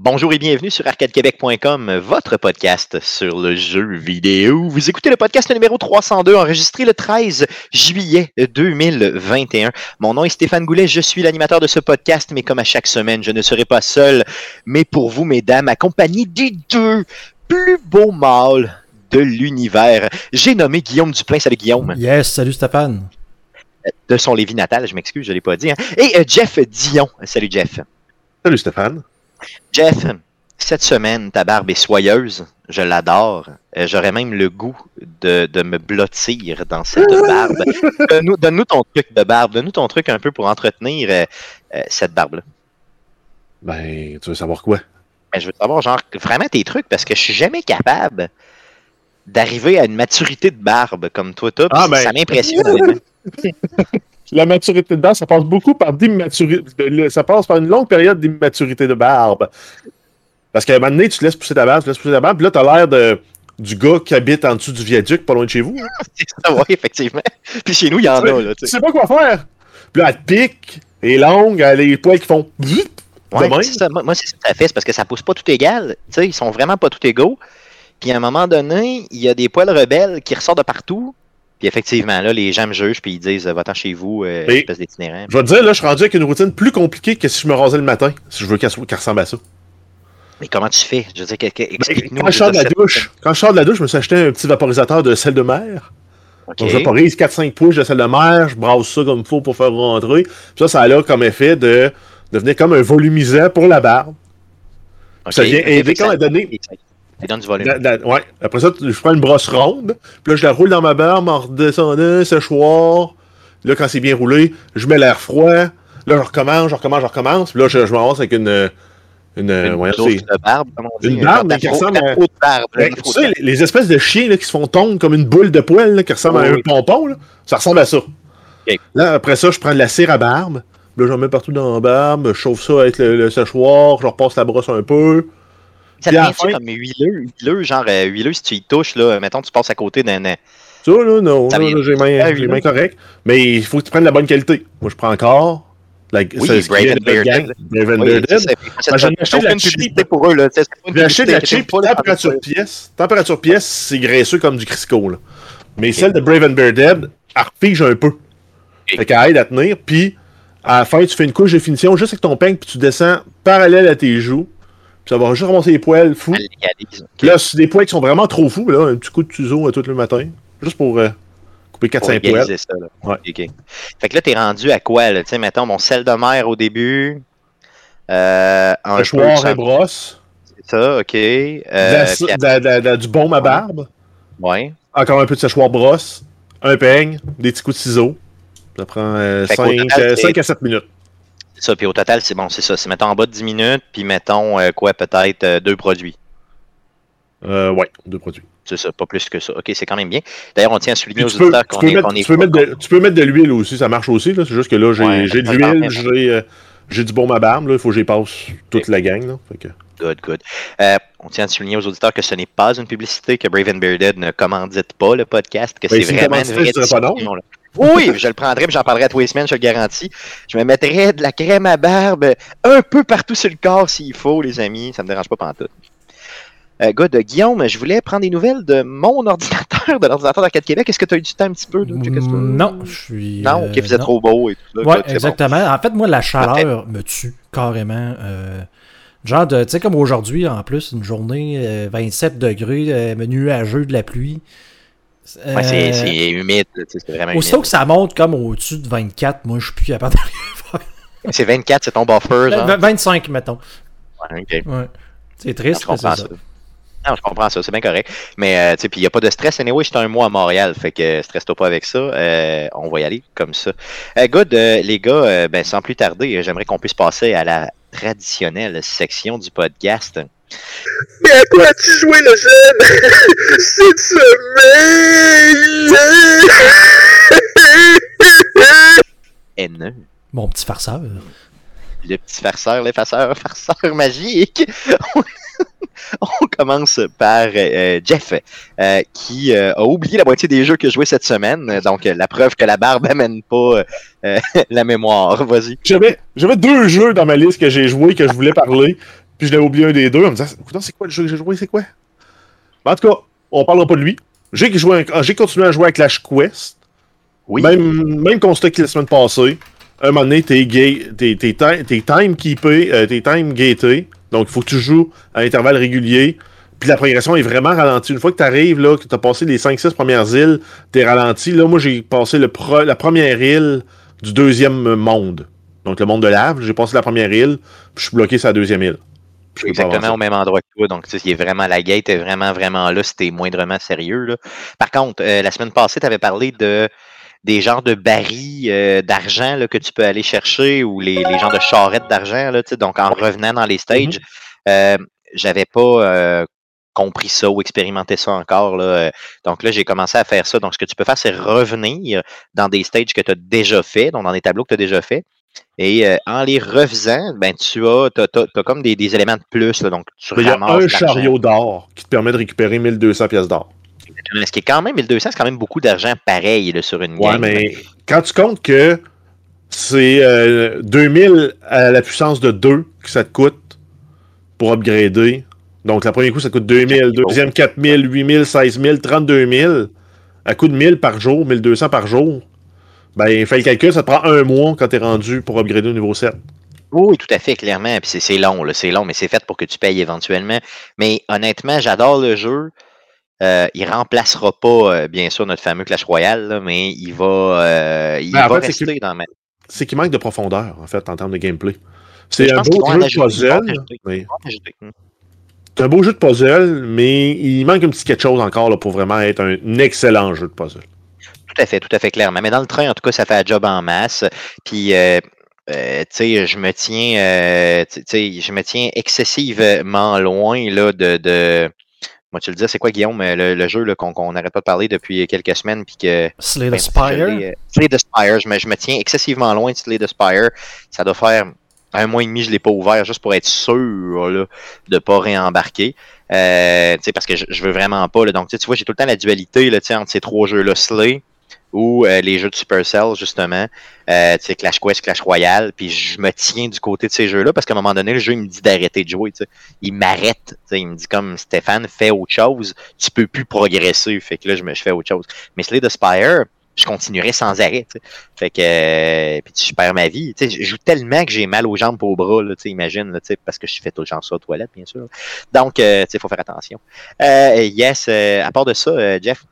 Bonjour et bienvenue sur arcadequebec.com, votre podcast sur le jeu vidéo. Vous écoutez le podcast numéro 302, enregistré le 13 juillet 2021. Mon nom est Stéphane Goulet, je suis l'animateur de ce podcast, mais comme à chaque semaine, je ne serai pas seul, mais pour vous, mesdames, accompagné des deux plus beaux mâles de l'univers. J'ai nommé Guillaume Duplain. Salut Guillaume. Yes, salut Stéphane. De son Lévis natal, je m'excuse, je ne l'ai pas dit. hein. Et euh, Jeff Dion. Salut Jeff. Salut Stéphane. Jeff, cette semaine, ta barbe est soyeuse. Je l'adore. Euh, J'aurais même le goût de, de me blottir dans cette barbe. Donne-nous ton truc de barbe. Donne-nous ton truc un peu pour entretenir euh, euh, cette barbe-là. Ben, tu veux savoir quoi? Ben, je veux savoir, genre, vraiment tes trucs, parce que je suis jamais capable d'arriver à une maturité de barbe comme toi, toi. Ah, ben. Ça m'impressionne. La maturité de barbe, ça passe beaucoup par d'immaturité. Ça passe par une longue période d'immaturité de barbe. Parce qu'à un moment donné, tu te laisses pousser ta barbe, tu te laisses pousser ta barbe, puis là, t'as l'air de, du gars qui habite en dessous du viaduc, pas loin de chez vous. hein. C'est ça, oui, effectivement. Puis chez nous, il y en a, là, tu sais. pas quoi faire. Puis là, elle te pique, elle est longue, elle a les poils qui font. Ouais, ça. Moi, moi, c'est ça que ça fait, parce que ça pousse pas tout égal. Tu sais, ils sont vraiment pas tout égaux. Puis à un moment donné, il y a des poils rebelles qui ressortent de partout. Puis effectivement, là, les gens me jugent, puis ils disent Va-t'en chez vous, euh, espèce d'itinérant. Je vais te dire, là, je suis rendu avec une routine plus compliquée que si je me rasais le matin, si je veux qu'elle qu'elle ressemble à ça. Mais comment tu fais? Je veux dire, que- que- explique-nous. Ben, Quand je sors de la douche, quand je sors de la douche, je me suis acheté un petit vaporisateur de sel de mer. Donc, je vaporise 4-5 pouces de sel de mer, je brasse ça comme il faut pour faire rentrer. Puis ça, ça a comme effet de devenir comme un volumisant pour la barbe. Ça vient aider fait que quand du volume. La- la- ouais. Après ça, je prends une brosse ronde, puis là, je la roule dans ma barbe en redescendant, séchoir. Là, quand c'est bien roulé, je mets l'air froid. Là, je recommence, je recommence, je recommence. Puis là, je, je m'avance avec une. Une, Une de barbe, comme on dit. Une barbe, mais qui ressemble à- barbe. Ben, une tu sais, barbe. les, les espèces de chiens là, qui se font tondre comme une boule de poêle là, qui ressemble à Oui, un pompon, là, ça ressemble à ça. Là, après ça, je prends de la cire à barbe. Là, j'en mets partout dans la barbe. Je chauffe ça avec le, le séchoir. Je repasse la brosse un peu. Ça devient-tu comme huileux, huileux, genre euh, huileux si tu y touches, là, mettons, tu passes à côté d'un. euh, Ça, là, non. J'ai les mains, j'ai correctes. Mais il faut que tu prennes la bonne qualité. Moi, je prends encore. La, Oui, c'est ce qui Brave vient and de notre Bearded. gang, Brave and Oui, Bearded. c'est ça. C'est j'en ai pas- acheté la cheap. pour eux, J'ai acheté la cheap, température pièce. Température pièce, c'est graisseux comme du Crisco, là. Mais celle de Brave and Bearded, elle refige un peu. Fait qu'elle aide à tenir, puis à la fin, tu fais une couche de finition juste avec ton peigne, puis tu descends parallèle à tes joues. Puis ça va juste remonter les poils fous. Puis là, c'est des poils qui sont vraiment trop fous, là, un petit coup de tuzo à tout le matin. Juste pour euh, couper Pour 4-5 poils. ça, là. Ouais. Ok. Fait que là, t'es rendu à quoi, là? Tu sais, mettons, mon sel de mer au début. Euh, un et brosse. C'est ça, ok. Euh, de la- de de du baume à barbe. Ouais. Encore un peu de séchoir brosse. Un peigne. Des petits coups de ciseaux. Ça prend Fait qu'au 5, total, c'est- à 7 minutes. Ça. Puis au total, c'est bon, c'est ça. C'est mettons en bas de 10 minutes, puis mettons euh, quoi, peut-être euh, deux produits. Euh, ouais, deux produits. C'est ça, pas plus que ça. Ok, c'est quand même bien. D'ailleurs, on tient à souligner aux auditeurs qu'on est, mettre, on est tu peux pas- mettre de, tu peux mettre de l'huile aussi, ça marche aussi. là. C'est juste que là, j'ai Ouais, j'ai de l'huile, j'ai euh, j'ai du baume à barbe. Il faut que j'y passe toute la gang. Là. Fait que- Good, good. Euh, on tient à souligner aux auditeurs que ce n'est pas une publicité, que Brave and Bearded ne commandite pas le podcast, que Ben, c'est si vraiment une vraie pas non. Oui, je le prendrai, puis j'en parlerai à tous les semaines, je le garantis. Je me mettrai de la crème à barbe un peu partout sur le corps s'il faut, les amis. Ça me dérange pas pantoute. Euh, good. Guillaume, je voulais prendre des nouvelles de mon ordinateur, de l'ordinateur d'Arcade Québec. Est-ce que tu as eu du temps un petit peu? De Non, je suis. Non, euh, ok, vous êtes trop beau et tout ça. Ouais, bon. exactement. En fait, moi, la chaleur me tue carrément. euh, genre, tu sais, comme aujourd'hui, en plus, une journée, euh, 27 degrés, euh, nuageux de la pluie. Ouais, c'est Euh, c'est humide, tu sais, c'est vraiment Aussitôt humide. que ça monte comme au-dessus de 24, moi, je suis plus capable rien C'est 24, c'est ton buffer, faire. genre. 25, mettons. Ouais. C'est triste, mais c'est comprends ça. Non, je comprends ça, c'est bien correct. Mais, euh, tu sais, puis il n'y a pas de stress. Anyway, j'étais un mois à Montréal, fait que stresse-toi pas avec ça. Euh, on va y aller comme ça. Euh, good, les gars, ben, sans plus tarder, j'aimerais qu'on puisse passer à la traditionnelle section du podcast. Mais à quoi as-tu joué le jeune? Cette semaine N. Mon petit farceur. Le petit farceur, le farceur, magique. On commence par euh, Jeff, euh, qui euh, a oublié la moitié des jeux que jouais cette semaine. Donc, la preuve que la barbe amène pas euh, la mémoire. Vas-y. J'avais j'avais deux jeux dans ma liste que j'ai joué que je voulais parler. Puis je l'avais oublié un des deux. En me disant, écoute, c'est quoi le jeu que j'ai joué, c'est quoi? En tout cas, on parlera pas de lui. J'ai j'ai continué à jouer à Clash Quest. Oui. Même, même constat que la semaine passée. Un moment donné, t'es gay, t'es, t'es, t'es time keepé, euh, t'es time gaté. Donc, il faut que tu joues à intervalles réguliers. Puis la progression est vraiment ralentie. Une fois que tu arrives, là, que tu as passé les 5-6 premières îles, t'es ralenti. Là, moi, j'ai passé le pro- la première île du deuxième monde. Donc, le monde de lave. J'ai passé la première île, puis je suis bloqué sur la deuxième île. Je suis exactement au même endroit que toi. Donc, tu sais, il est vraiment, la gate est vraiment, vraiment là si t'es moindrement sérieux. Là. Par contre, euh, la semaine passée, tu avais parlé de des genres de barils euh, d'argent que tu peux aller chercher ou les, les genres de charrettes d'argent. tu sais. Donc, en revenant dans les stages, euh, j'avais pas euh, compris ça ou expérimenté ça encore. Là. Donc là, j'ai commencé à faire ça. Donc, ce que tu peux faire, c'est revenir dans des stages que tu as déjà fait, donc dans des tableaux que tu as déjà fait. Et euh, en les refaisant, ben, tu as, comme des, des éléments de plus. là. donc, tu Il y a ramasses un chariot d'or qui te permet de récupérer 1200 pièces d'or. Ce qui est quand même 1200, c'est quand même beaucoup d'argent pareil là, sur une Ouais, game. mais quand tu comptes que c'est euh, 2000 à la puissance de 2 que ça te coûte pour upgrader. Donc, le premier coup, ça coûte 2000, deuxième 4000, 8000, 16000, 32 000. À coût de 1000 par jour, 1200 par jour. Ben, fais le calcul, ça te prend un mois quand t'es rendu pour upgrader au niveau 7. Oui, tout à fait, clairement. Puis c'est- c'est long, là, c'est long, mais c'est fait pour que tu payes éventuellement. Mais honnêtement, j'adore le jeu. Euh, il remplacera pas, euh, bien sûr, notre fameux Clash Royale, là, mais il va, euh, il Ben, en va fait, rester dans ma. C'est qu'il manque de profondeur, en fait, en termes de gameplay. C'est un beau jeu de puzzle. mais-. Hmm. C'est un beau jeu de puzzle, mais il manque un petit quelque chose encore là, pour vraiment être un excellent jeu de puzzle. Tout à fait, tout à fait clairement. Mais dans le train, en tout cas, ça fait un job en masse. Puis, euh, euh, tu sais, je me tiens, euh, tu sais, je me tiens excessivement loin là de. de... Moi, tu le dis, c'est quoi, Guillaume, euh, le, le jeu qu'on n'arrête pas de parler depuis quelques semaines, puis que Slay the Ben, Spire? euh, Slay the Spire. Je me, je me tiens excessivement loin de Slay the Spire. Ça doit faire un mois et demi, je ne l'ai pas ouvert juste pour être sûr là, de ne pas réembarquer. Euh, tu sais, parce que je, je veux vraiment pas. Là. Donc, tu vois, j'ai tout le temps la dualité là, entre ces trois jeux-là, Slay ou euh, les jeux de Supercell, justement. Euh, tu Clash Quest, Clash Royale. Puis je me tiens du côté de ces jeux-là parce qu'à un moment donné, le jeu, il me dit d'arrêter de jouer. tu sais. Il m'arrête. tu Il me dit comme Stéphane, fais autre chose. Tu peux plus progresser. Fait que là, je, fais autre chose. Mais Slay the Spire, je continuerai sans arrêt. tu. Fait que euh, puis je perds ma vie. tu Je joue tellement que j'ai mal aux jambes et aux bras, tu sais, imagine, tu parce que je fais tout le temps ça aux toilettes, bien sûr. Donc, euh, il faut faire attention. Euh, yes, à part de ça, Jeff,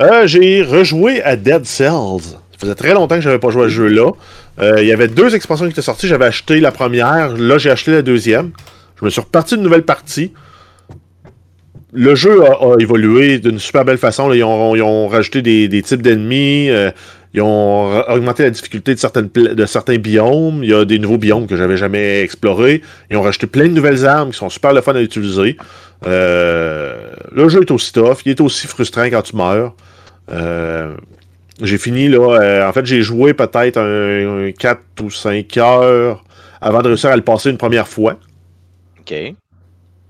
Euh, j'ai rejoué à Dead Cells. Ça faisait très longtemps que j'avais pas joué à ce jeu-là. Euh, Il y avait deux expansions qui étaient sorties. J'avais acheté la première. Là, j'ai acheté la deuxième. Je me suis reparti d'une nouvelle partie. Le jeu a, évolué d'une super belle façon. Ils, ont, rajouté des, types d'ennemis. euh, ils ont augmenté la difficulté de, de certains biomes. Il y a des nouveaux biomes que j'avais jamais explorés. Ils ont rajouté plein de nouvelles armes qui sont super le fun à utiliser. Euh, le jeu est aussi tough. Il est aussi frustrant quand tu meurs. Euh, j'ai fini là. euh, en fait, j'ai joué peut-être un, un 4 ou 5 heures avant de réussir à le passer une première fois. OK.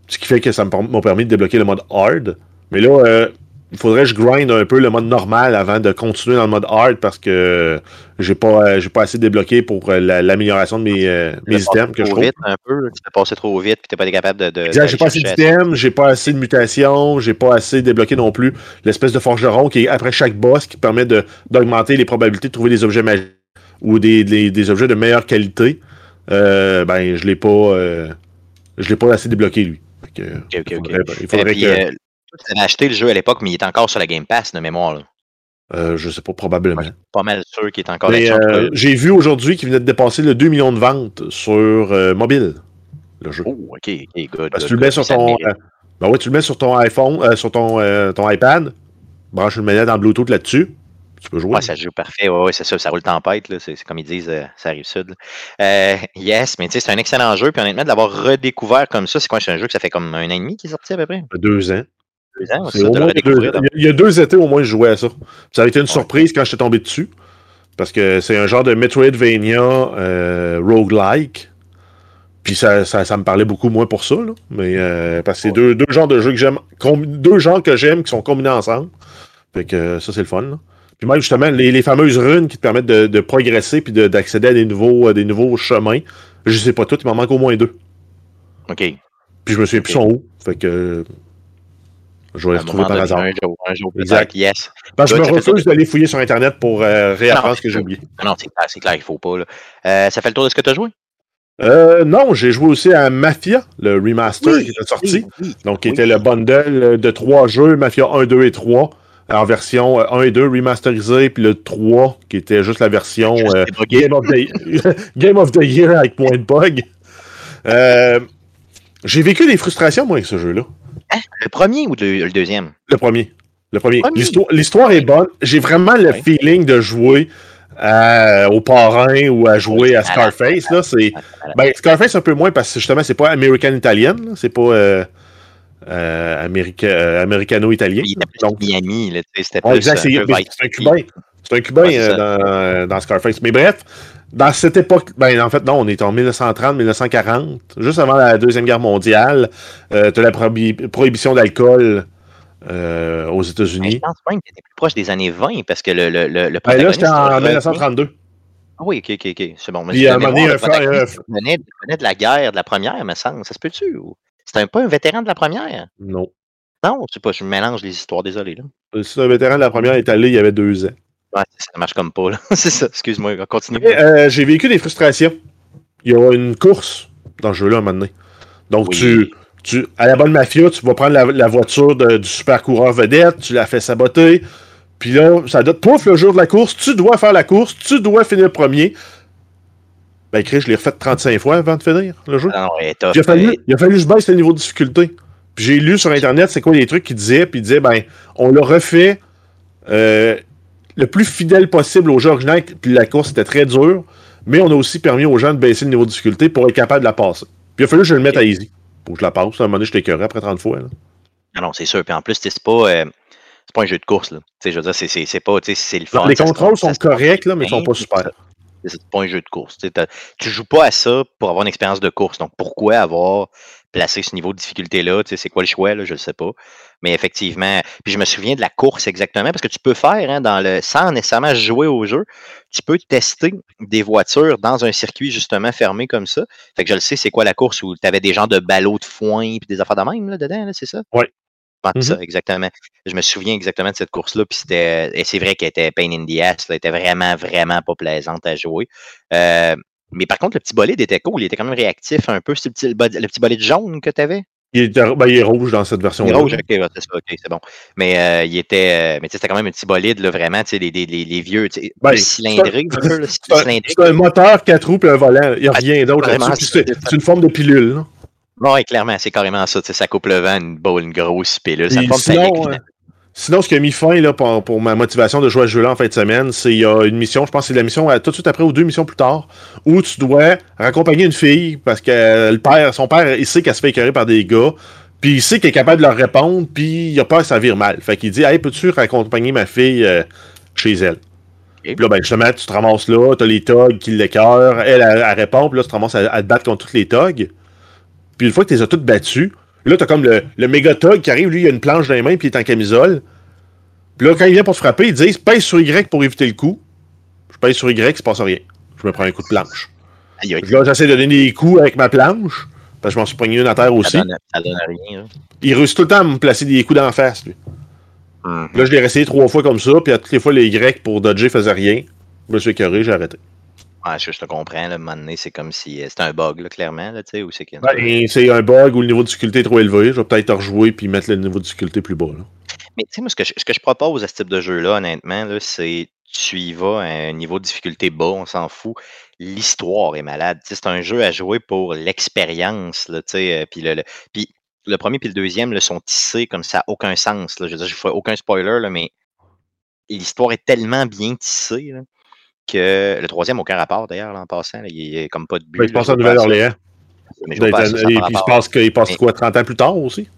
Ce qui fait que ça m'a permis de débloquer le mode hard. Mais là, euh, il faudrait que je grind un peu le mode normal avant de continuer dans le mode hard parce que j'ai pas, euh, j'ai pas assez débloqué pour euh, la- l'amélioration de mes, euh, mes items que je trouve. vite un peu, tu t'es passé trop vite, puis t'es pas été capable de. de Exact, j'ai pas assez d'items, j'ai pas assez de mutations, j'ai pas assez débloqué non plus l'espèce de forgeron qui est après chaque boss qui permet d'augmenter les probabilités de trouver des objets magiques ou des, des- des objets de meilleure qualité. Euh, ben, je l'ai pas, euh, je l'ai pas assez débloqué lui. Que, Ok, ok, il ok. faudrait, il faudrait puis, que, euh, tu avais acheté le jeu à l'époque, mais il est encore sur la Game Pass de mémoire. Là. euh, je sais pas, probablement. Pas mal sûr qu'il est encore euh, j'ai vu aujourd'hui qu'il venait de dépasser le 2 millions de ventes sur euh, mobile, le jeu. Oh, ok, ok, good. Parce que tu le mets sur ton. euh, ben ouais, tu le mets sur ton iPhone, euh, sur ton, ton iPad, branche une manette en Bluetooth là-dessus, tu peux jouer. Ouais, ça joue parfait. Ouais, ouais, c'est ça, ça roule tempête. C'est comme ils disent, ça arrive sud. yes, mais tu sais, c'est un excellent jeu. Puis honnêtement, de l'avoir redécouvert comme ça, c'est quoi? C'est un jeu que ça fait comme un an et demi qui est sorti à peu près? Deux ans. Deux ans, ça, deux- dans- il y a deux étés au moins je jouais à ça. Ça a été une Ouais. surprise quand j'étais tombé dessus. Parce que c'est un genre de Metroidvania euh, roguelike. Puis ça, ça, ça me parlait beaucoup moins pour ça. Là. Mais euh, parce que c'est deux, deux genres de jeux que j'aime. Deux genres que j'aime qui sont combinés ensemble. Fait que euh, ça, c'est le fun. là. Puis même justement, les, les fameuses runes qui te permettent de, de progresser puis de- d'accéder à des nouveaux, des nouveaux chemins. Je sais pas tout, il m'en manque au moins deux. OK. Puis je me souviens plus son où. Fait que. Je vais les retrouver par hasard. Un jour, un jour Exact. yes. Parce que je me refuse d'aller fouiller sur Internet pour euh, réapprendre Non, ce que j'ai oublié. Non, c'est clair, il faut pas. Là. Euh, ça fait le tour de ce que tu as joué? Euh, non, j'ai joué aussi à Mafia, le remaster qui était sorti. oui, Donc, qui était le bundle de trois jeux, Mafia 1, 2 et 3, en version euh, 1 et 2 remasterisé, puis le 3, qui était juste la version. Game, of the... Game of the Year avec moins de bugs. Euh, j'ai vécu des frustrations, moi, avec ce jeu-là. Le premier ou le, le deuxième? Le premier. Le premier. L'histoire- L'histoire est bonne. J'ai vraiment le Ouais. feeling de jouer à- au parrain ou à jouer à Scarface. Là, c'est... Ben, Scarface un peu moins parce que justement, c'est pas American Italien, là. c'est pas euh, euh, euh, Americano-italien. Il était plus Donc, Miami, là, ouais, exact, c'est un. Cubain. C'est un Cubain Ouais, c'est euh, dans, dans Scarface. Mais bref, dans cette époque, ben en fait, non, on est en 1930-1940, juste avant la Deuxième Guerre mondiale. Euh, tu as la prohibi- prohibition d'alcool euh, aux Mais Je États-Unis. pense même que plus proche des années 20 parce que le, le, le, le Ben, là, j'étais en euh, 1932. Ah oui, ok, ok, ok. C'est bon. Mais Puis, à un moment donné, il venait, de la guerre, de la première, me semble. Ça se peut-tu? ou- C'était un pas un vétéran de la première? Non. Non, je sais pas, je mélange les histoires, désolé. Là. Si un vétéran de la première est allé, il y avait deux ans. Ouais, ça marche comme pas, là. c'est ça, excuse-moi, continue. Euh, j'ai vécu des frustrations. Il y a une course dans ce jeu-là à un moment donné. Donc, Oui. tu, tu, à la bonne mafia, tu vas prendre la, la voiture de- du super coureur vedette, tu la fais saboter. Puis là, ça donne pouf le jour de la course, tu dois faire la course, tu dois finir premier. Ben, Chris, je l'ai refait 35 fois avant de finir le jeu. Ah non, tough, Il a fallu, il a fallu que je baisse le niveau de difficulté. Puis j'ai lu sur Internet c'est quoi les trucs qu'il disait, puis il disait, ben, on l'a refait euh, le plus fidèle possible au jeu original, puis la course était très dure, mais on a aussi permis aux gens de baisser le niveau de difficulté pour être capable de la passer. Puis il a fallu que je le mette à easy, pour que je la passe. À un moment donné, je t'écœurais après 30 fois. là. Ah non, c'est sûr. Puis en plus, c'est pas, euh, c'est pas un jeu de course. Là. Je veux dire, c'est- pas, c'est le fun. les contrôles sont corrects, là, mais ils sont pas super. C'est pas un jeu de course. Tu joues pas à ça pour avoir une expérience de course. Donc pourquoi avoir placé ce niveau de difficulté-là? Tu sais, C'est quoi le choix? Là? Je le sais pas. Mais effectivement, puis je me souviens de la course exactement, parce que tu peux faire, hein, dans le, sans nécessairement jouer au jeu, tu peux tester des voitures dans un circuit justement fermé comme ça. Fait que je le sais, c'est quoi la course où tu avais des genres de ballots de foin puis des affaires de même là, dedans, là, c'est ça? Ouais, Mhm. ça, exactement. Je me souviens exactement de cette course-là, puis c'était. Et c'est vrai qu'elle était pain in the ass, là, elle était vraiment, vraiment pas plaisante à jouer. Euh, mais par contre, le petit bolide était cool, il était quand même réactif un peu. C'est le petit, le bolide jaune que tu avais? Il, était- ben, il est rouge dans cette version Il est rouge, ok, ouais, c'est bon. Mais euh, il était. euh, mais tu sais, c'était quand même un petit bolide, là, vraiment, tu sais, les, les, les, vieux, tu sais, Ben, cylindriques, C'est un, moteur, quatre roues, puis un volant. Il n'y a Ah, rien d'autre c'est- une forme de pilule. là. Oui, clairement, c'est carrément ça. Ça coupe le vent, une, boule, une grosse pilule. Ça forme sinon, euh, Sinon, ce qui a mis fin là, pour, pour ma motivation de jouer à ce jeu-là en fin de semaine, c'est il y a une mission, je pense que c'est la mission euh, tout de suite après ou deux missions plus tard, où tu dois raccompagner une fille parce que euh, le père, son père, il sait qu'elle se fait écœurer par des gars, puis il sait qu'il est capable de leur répondre, puis il a peur que ça vire mal. Fait qu'il dit Hey, peux-tu raccompagner ma fille euh, chez elle? Puis là, ben justement, tu te ramasses là, t'as les thugs qui l'écœurent, elle, elle, elle répond, puis là, tu te ramasses à, à te battre contre tous les thugs. Puis une fois que tu les as toutes battus, là, t'as comme le, le méga thug qui arrive, lui, il a une planche dans les mains, puis il est en camisole. Puis là, quand il vient pour te frapper, ils disent pèse sur Y pour éviter le coup. Je pèse sur Y, il se passe rien. Je me prends un coup de planche. Aïe, aïe, Puis là, j'essaie de donner des coups avec ma planche, parce que je m'en suis pogné une à terre aussi. ça donne, ça donne rien. là. Il réussit tout le temps à me placer des coups d'en face, lui. Puis là, je l'ai essayé trois fois comme ça, puis à toutes les fois, les Y pour dodger faisaient rien. Je me suis écœuré, j'ai arrêté. Ouais, je, je te comprends. Là, à un moment donné, c'est comme si euh, c'était un bug, là, clairement. Là, tu sais, ou c'est. Ben, c'est un bug où le niveau de difficulté est trop élevé. Je vais peut-être rejouer puis mettre le niveau de difficulté plus bas. Là. Mais tu sais, moi, ce que, je, ce que je propose à ce type de jeu-là, honnêtement, là, c'est tu y vas à un niveau de difficulté bas, on s'en fout. L'histoire est malade. C'est un jeu à jouer pour l'expérience. là, tu sais, euh, Puis le, le- puis le premier et le deuxième sont tissés comme ça n'a aucun sens. Là. Je veux dire, je fais aucun spoiler, là, mais l'histoire est tellement bien tissée là, que le troisième, aucun rapport d'ailleurs, en passant. là, il est comme pas de but. Ben, pense je à. Nouvelle-Orléans. Et il se passe, que- il passe quoi, 30 ans plus tard aussi?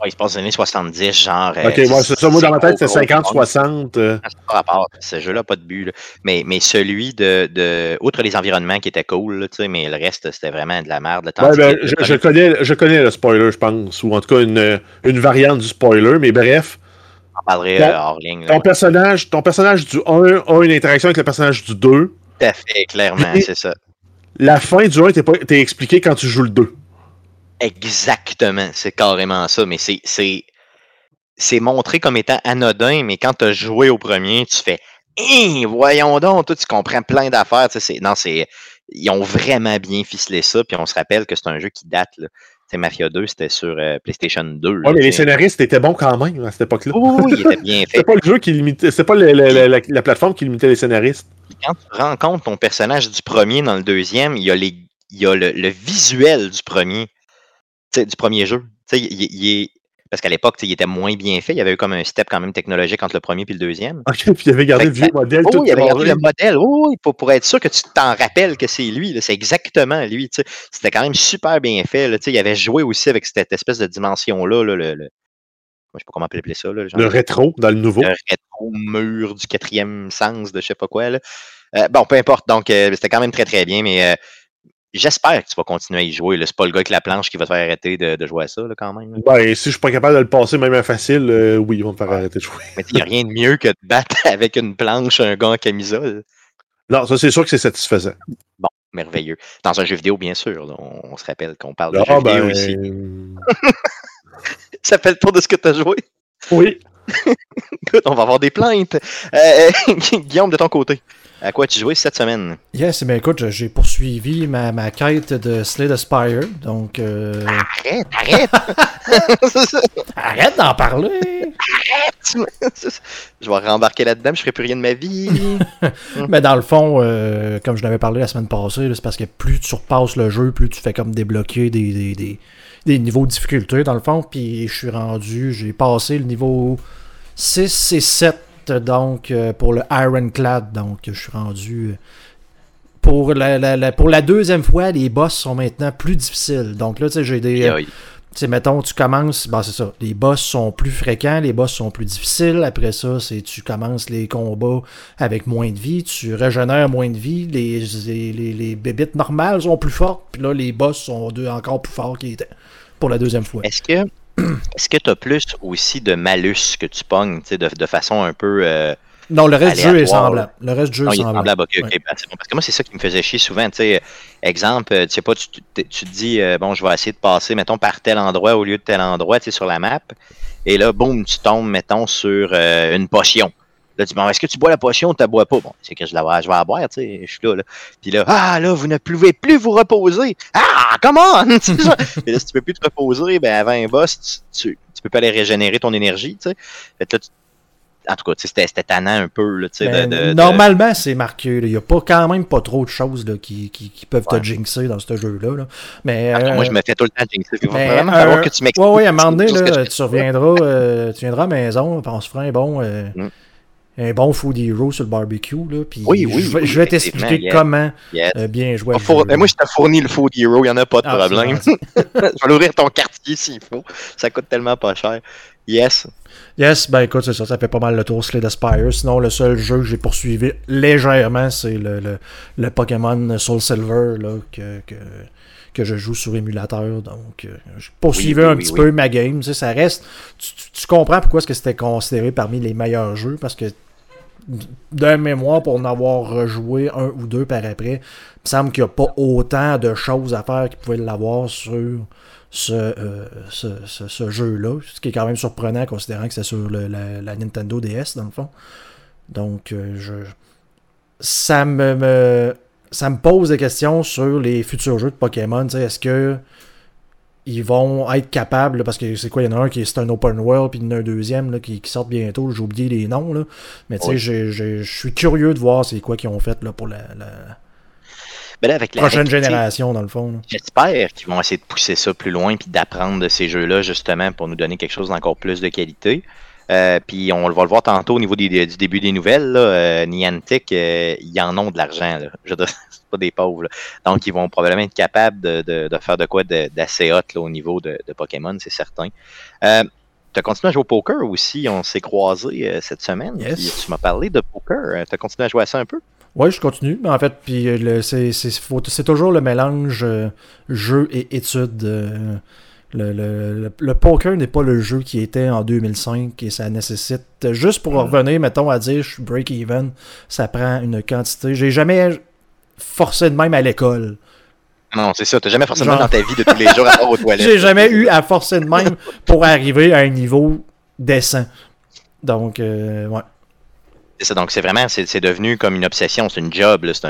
Ouais, il se passe des années 70, genre. euh, Ok, ouais, c'est ça. Moi, dans ma tête, c'est gros, gros, 50, gros. 60. euh. Ce jeu-là n'a pas de but. là. Mais, mais celui de, de. Outre les environnements qui étaient cool, là, mais le reste, c'était vraiment de la merde. Ouais, ben, je, je connais, je connais le spoiler, je pense. Ou en tout cas, une, une variante du spoiler. Mais bref, ton- euh, hors ligne. là, ton ouais. personnage, ton personnage du 1 a une interaction avec le personnage du 2. Tout à fait, clairement, c'est ça. La fin du 1 t'es expliqué quand tu joues le 2. Exactement, c'est carrément ça, mais c'est montré comme étant anodin, mais quand tu as joué au premier, tu fais Hein, voyons donc, toi, tu comprends plein d'affaires. Non, c'est. Ils ont vraiment bien ficelé ça, puis on se rappelle que c'est un jeu qui date. Là. Mafia 2, c'était sur euh, PlayStation 2. là, Ouais, mais les scénaristes étaient bons quand même à cette époque-là. Oui, oui, oui, il était bien fait. C'était pas le jeu qui limitait. C'était pas le- le- le- la, la plateforme qui limitait les scénaristes. Quand tu rencontres ton personnage du premier dans le deuxième, il y a, les, il y a le, le visuel du premier, du premier jeu. Il- il est, parce qu'à l'époque, il était moins bien fait. Il y avait eu comme un step quand même technologique entre le premier et le deuxième. Ok, puis il avait gardé Fait le vieux ça- modèle. Oh, tout il avait gardé le modèle. Oh, oui, pour, pour être sûr que tu t'en rappelles que c'est lui. C'est exactement lui. C'était quand même super bien fait. Là. Il avait joué aussi avec cette espèce de dimension-là. là, le, le- Je sais pas comment appeler ça. Là, genre Le rétro dans le nouveau. le rétro-mur du quatrième sens de je sais pas quoi. Là. Euh, bon, peu importe. Donc, euh, c'était quand même très, très bien. Mais euh, j'espère que tu vas continuer à y jouer. C'est pas le gars avec la planche qui va te faire arrêter de, de jouer à ça, là, quand même. là. Ben, si je suis pas capable de le passer même à facile, euh, oui, ils vont me faire arrêter de jouer. Mais il n'y a rien de mieux que de battre avec une planche un gars en camisole. Non, ça, c'est sûr que c'est satisfaisant. Bon, merveilleux. Dans un jeu vidéo, bien sûr. là. On, on se rappelle qu'on parle de Ah, vidéo ben, ici. Ça fait le tour de ce que tu as joué? Oui. On va avoir des plaintes. Euh, Guillaume, de ton côté, à quoi as-tu joué cette semaine? Yes, mais écoute, j'ai poursuivi ma, ma quête de Slay the Spire, donc... euh, Arrête, arrête! Arrête d'en parler! je vais rembarquer là-dedans, je ferai plus rien de ma vie. Mais dans le fond, euh, comme je l'avais parlé la semaine passée, c'est parce que plus tu repasses le jeu, plus tu fais comme débloquer des, des, des, des niveaux de difficulté, dans le fond. Puis je suis rendu, j'ai passé le niveau 6 et 7, donc euh, pour le Ironclad. Donc je suis rendu. euh, Pour la, pour la deuxième fois, les boss sont maintenant plus difficiles. Donc là, tu sais, j'ai des. Sais, mettons, tu commences, ben c'est ça, les boss sont plus fréquents, les boss sont plus difficiles. Après ça, c'est tu commences les combats avec moins de vie, tu régénères moins de vie, les, les, les, bébites normales sont plus fortes, puis là, les boss sont encore plus forts qu'ils étaient pour la deuxième fois. Est-ce que est-ce que tu as plus aussi de malus que tu pognes de, de façon un peu. euh, Non, le reste du jeu est semblable. Le reste du jeu Non, est semblable. Ouais. ben, bon. Parce que moi, c'est ça qui me faisait chier souvent. Tu sais, exemple, tu sais pas, tu, te dis, euh, bon, je vais essayer de passer, mettons, par tel endroit au lieu de tel endroit, tu sais, sur la map. Et là, boum, tu tombes, mettons, sur euh, une potion. Là, tu dis, bon, est-ce que tu bois la potion ou tu la bois pas? Bon, c'est que je, la, je vais la boire, tu sais, je suis là, là. Puis là, ah, là, vous ne pouvez plus vous reposer. Ah, come on! Et là, si tu peux plus te reposer, ben, avant un boss, tu, tu, tu peux pas aller régénérer ton énergie, tu sais. Fait là, tu- en tout cas, c'était c'était tannant un peu, là, de- de- de- normalement, c'est marqué. Il n'y a pas quand même pas trop de choses là, qui, qui, qui peuvent Ouais. te jinxer dans ce jeu-là. là. Mais, euh, moi, je me fais tout le temps jinxer. Il va mais, vraiment falloir que tu m'expliques. Ouais, ouais, à un moment donné, là, tu reviendras, euh, tu viendras à la maison, on se fera un bon, euh, Mm. un bon food hero sur le barbecue, là, puis Oui, oui, je vais, oui, je vais effectivement, t'expliquer yes. comment Yes. bien jouer. four- mais moi, je t'ai fourni le Food Hero, il n'y en a pas de Ah, problème. je vais l'ouvrir ton quartier s'il faut. Ça coûte tellement pas cher. Yes. Yes, ben écoute, c'est ça, ça fait pas mal le tour Slay the Spire. Sinon, le seul jeu que j'ai poursuivi légèrement, c'est le, le, le Pokémon Soul Silver là, que, que, que je joue sur émulateur. Donc, euh, je poursuivais Oui, oui, un oui, petit peu ma game. Tu sais, ça reste. Tu, tu- tu comprends pourquoi est-ce que c'était considéré parmi les meilleurs jeux parce que d'un mémoire pour en avoir rejoué un ou deux par après, il me semble qu'il n'y a pas autant de choses à faire qu'ils pouvaient l'avoir sur ce, euh, ce, ce- ce jeu-là. Ce qui est quand même surprenant considérant que c'est sur le- la, la Nintendo DS dans le fond. Donc euh, je ça me, me- ça me pose des questions sur les futurs jeux de Pokémon. Est-ce que ils vont être capables, parce que c'est quoi, il y en a un qui est un open world, puis il y en a un deuxième là, qui, qui sort bientôt, j'ai oublié les noms, là. mais tu sais, Oui. je suis curieux de voir c'est quoi qu'ils ont fait là, pour la, la Ben là, avec la prochaine génération, dans le fond. J'espère qu'ils vont essayer de pousser ça plus loin puis d'apprendre de ces jeux-là justement pour nous donner quelque chose d'encore plus de qualité. Euh, puis on va le voir tantôt au niveau des- du début des nouvelles. Là, euh, Niantic, euh, ils en ont de l'argent. Je c'est pas des pauvres. là. Donc ils vont probablement être capables de, de- de faire de quoi d'assez hot là, au niveau de, de Pokémon, c'est certain. Tu as continué à jouer au poker aussi? On s'est croisés cette semaine. Yes. puis Tu m'as parlé de poker. Tu as continué à jouer à ça un peu? Ouais, je continue. En fait, puis euh, c'est toujours le mélange euh, jeu et étude. euh, le, le- le- poker n'est pas le jeu qui était en 2005 et ça nécessite, juste pour revenir, mettons, à dire je suis break-even, ça prend une quantité. J'ai jamais forcé de même à l'école. Non, c'est ça. T'as jamais forcément Genre- dans ta vie de tous les jours à part aux toilettes. J'ai jamais eu à forcer de même pour arriver à un niveau décent. Donc, euh, ouais. C'est ça. Donc, c'est vraiment, c'est devenu comme une obsession. C'est une job. C'est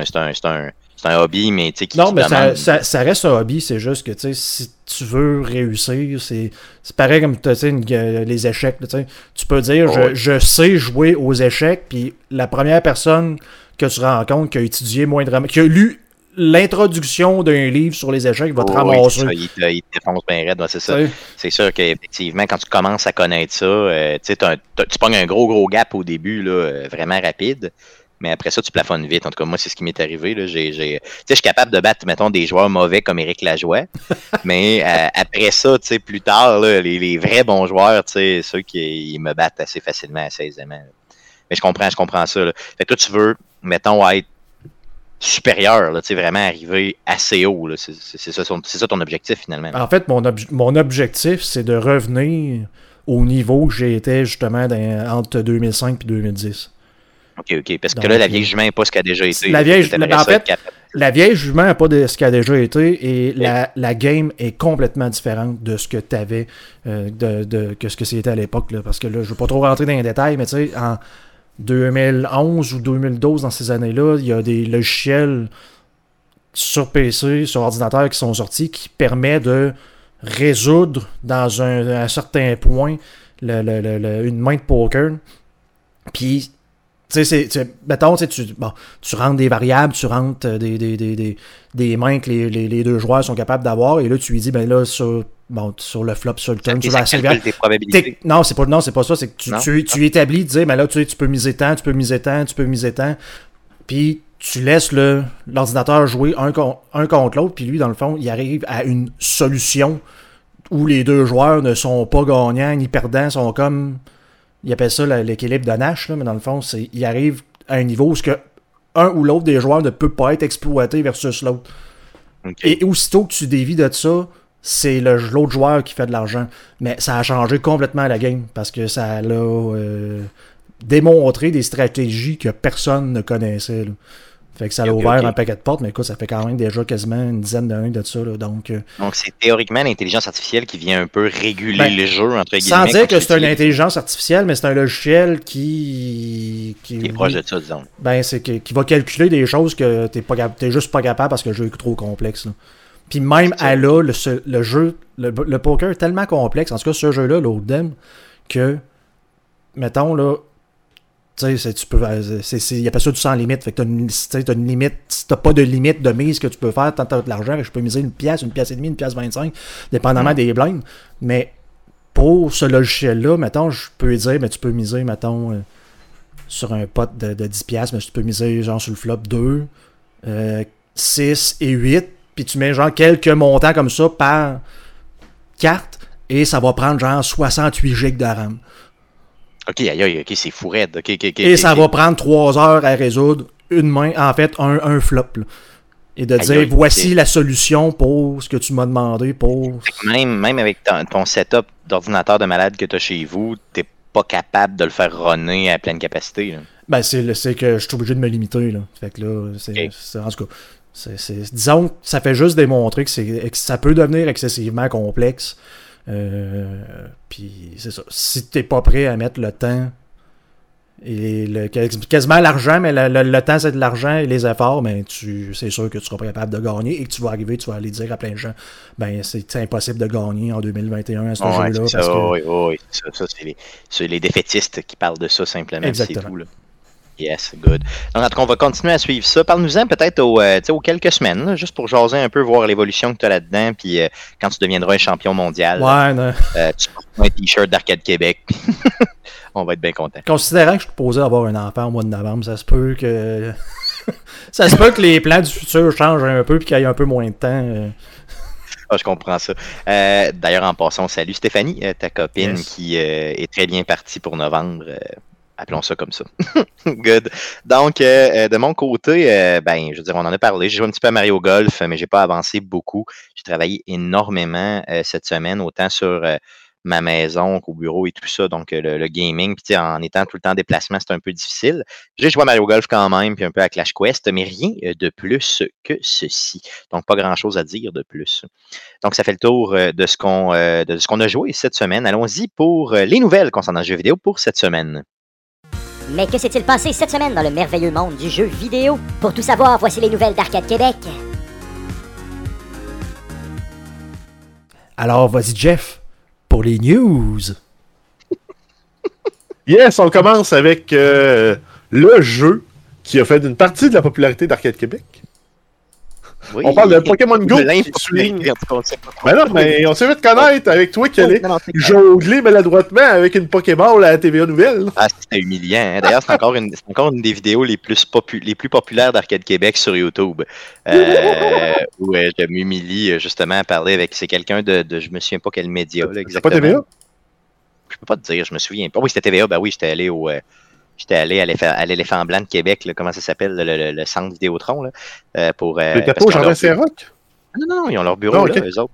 un, hobby, mais tu sais, qui, Non, mais ça, demande- ça, ça reste un hobby, c'est juste que, tu sais, si tu veux réussir, c'est c'est pareil comme, tu sais, euh, les échecs, tu sais. Tu peux dire, Oh, je, sais jouer aux échecs, puis la première personne que tu rencontres qui a étudié moindrement, qui a lu l'introduction d'un livre sur les échecs va te Oh, ramasser. ça, il, te, défonce bien raide, c'est ça. C'est sûr qu'effectivement, quand tu commences à connaître ça, euh, tu pognes un gros, gros gap au début, là, euh, vraiment rapide. Mais après ça, tu plafonnes vite. En tout cas, moi, c'est ce qui m'est arrivé. là. J'ai, j'ai- tu sais, je suis capable de battre, mettons, des joueurs mauvais comme Éric Lajoie. mais euh, après ça, tu sais, plus tard, là, les, les vrais bons joueurs, tu sais, ceux qui ils me battent assez facilement, assez aisément. là. Mais je comprends, je comprends ça. Là. Fait que toi, tu veux, mettons, être supérieur, là, vraiment arriver assez haut. C'est, ça, ça ton objectif, finalement. En fait, mon, ob- mon objectif, c'est de revenir au niveau que j'étais justement dans- entre 2005 et 2010. OK, OK. Parce que là, la euh, vieille jument n'est pas ce qu'elle a déjà été. la vieille- T'aimerais ben, en fait. La vieille jument n'a pas de ce qu'a déjà été et la, la game est complètement différente de ce que tu avais, de, de- que ce que c'était à l'époque. Parce que là, je ne veux pas trop rentrer dans les détails, mais tu sais, en 2011 ou 2012, dans ces années-là, il y a des logiciels sur PC, sur ordinateur qui sont sortis qui permettent de résoudre dans un, certain point une main de poker. Puis, tu sais, mettons, tu rentres des variables, tu rentres euh, des, mains que les deux joueurs sont capables d'avoir, et là, tu lui dis, ben là, sur, bon, sur le flop, sur le turn, probabilités. Tec- Non, c'est pas, non, c'est pas ça. C'est que tu, tu, tu établis, tu dis, mais là, tu, tu peux miser tant, tu peux miser tant, tu peux miser tant. Puis tu laisses le- l'ordinateur jouer un, con- un contre l'autre. Puis lui, dans le fond, il arrive à une solution où les deux joueurs ne sont pas gagnants ni perdants, sont comme. Il appelle ça la- l'équilibre de Nash, là, mais dans le fond, c'est il arrive à un niveau où ce que un ou l'autre des joueurs ne peut pas être exploité versus l'autre. Et aussitôt que tu dévis de ça, c'est l'autre joueur qui fait de l'argent. Mais ça a changé complètement la game parce que ça l'a euh, démontré des stratégies que personne ne connaissait. là. Fait que ça a ouvert un paquet de portes, mais écoute, ça fait quand même déjà quasiment une dizaine d'années de ça. là. donc, euh, Donc, c'est théoriquement l'intelligence artificielle qui vient un peu réguler Ben, le jeu, entre guillemets. sans dire que c'est une intelligence artificielle, mais c'est un logiciel qui. Qui est proche de ça, disons. Ben, c'est qui va calculer des choses que t'es juste pas capable parce que le jeu est trop complexe. là. Puis même à là, le, ce- le jeu, le, le poker est tellement complexe, en tout cas ce jeu-là, l'Oldem, que, mettons là, tu sais, tu peux, euh, il appelle ça du sans limite, fait que t'as une, t'as une limite, si t'as pas de limite de mise que tu peux faire, tant t'as de l'argent, que je peux miser une pièce, une pièce et demie, une pièce 25, dépendamment des blindes, mais pour ce logiciel-là, mettons, je peux dire, mais tu peux miser, mettons, euh, sur un pot de, de 10 pièces, mais tu peux miser genre sur le flop 2, euh, 6 et 8, puis tu mets genre quelques montants comme ça par carte, et ça va prendre genre 68 gigs de RAM. Ok, aïe, aïe, ok, c'est fou raide. Et ça va prendre 3 heures à résoudre une main, en fait, un, un flop. là. Et de Aïe, dire, voici la solution pour ce que tu m'as demandé pour... Même, même avec ton, ton setup d'ordinateur de malade que tu as chez vous, t'es pas capable de le faire runner à pleine capacité. là. Ben, c'est que je suis obligé de me limiter, là. Fait que là, c'est- En tout cas, disons que ça fait juste démontrer que, ça peut devenir excessivement complexe. Euh, Puis c'est ça. Si t'es pas prêt à mettre le temps et le, quasiment l'argent, mais le, le- le temps c'est de l'argent et les efforts, ben tu c'est sûr que tu seras pas capable de gagner et que tu vas arriver, tu vas aller dire à plein de gens, ben c'est impossible de gagner en 2021 à ce jeu-là. que- oui, oui, ça, ça, c'est les, défaitistes qui parlent de ça simplement. Exactement. tout. Là. Yes, good. Donc, en tout cas, on va continuer à suivre ça. Parle-nous-en peut-être aux, euh, aux quelques semaines, là, juste pour jaser un peu, voir l'évolution que tu as là-dedans, puis euh, quand tu deviendras un champion mondial, Ouais, euh, tu porteras un t-shirt d'Arcade Québec. on va être bien content. Considérant que je suis posé avoir un enfant au mois de novembre, ça se peut que. ça se peut que les plans du futur changent un peu et qu'il y ait un peu moins de temps. Ah, je comprends ça. D'ailleurs, en passant, salut Stéphanie, ta copine Yes. qui est très bien partie pour novembre. Appelons ça comme ça. Good. Donc, euh, euh, de mon côté, euh, ben, je veux dire, on en a parlé. J'ai joué un petit peu à Mario Golf, mais j'ai pas avancé beaucoup. J'ai travaillé énormément euh, cette semaine, autant sur ma maison qu'au bureau et tout ça. Donc, le, gaming, puis en étant tout le temps en déplacement, c'est un peu difficile. J'ai joué à Mario Golf quand même, puis un peu à Clash Quest, mais rien de plus que ceci. Donc, pas grand-chose à dire de plus. Donc, ça fait le tour de ce qu'on de ce qu'on a joué cette semaine. Allons-y pour les nouvelles concernant le jeu vidéo pour cette semaine. Mais que s'est-il passé cette semaine dans le merveilleux monde du jeu vidéo? Pour tout savoir, voici les nouvelles d'Arcade Québec. Alors, vas-y, Jeff, pour les news. Yes, on commence avec euh, le jeu qui a fait une partie de la popularité d'Arcade Québec. Oui. On parle de Pokémon Go qui souligne- trop. Ben non, mais on s'est fait connaître avec toi qui allait non, c'est jongler maladroitement avec une Pokéball à la TVA Nouvelle. Ah, c'était humiliant. hein. D'ailleurs, c'est encore, une, c'est encore une des vidéos les plus, popu- les plus populaires d'Arcade Québec sur YouTube. Euh, où euh, je m'humilie euh, justement à parler avec. C'est quelqu'un de, de. Je me souviens pas quel média, là, C'est exactement. pas TVA? Je peux pas te dire, je me souviens pas. Oui, c'était TVA. Ben oui, j'étais allé au. euh, J'étais allé à l'Éléphant- blanc de Québec, là, comment ça s'appelle, le, le- le centre Vidéotron, là, euh, pour. euh, Le ont Jardin leur- Saint-Roch? non, non, ils ont leur bureau Ah, là, eux autres.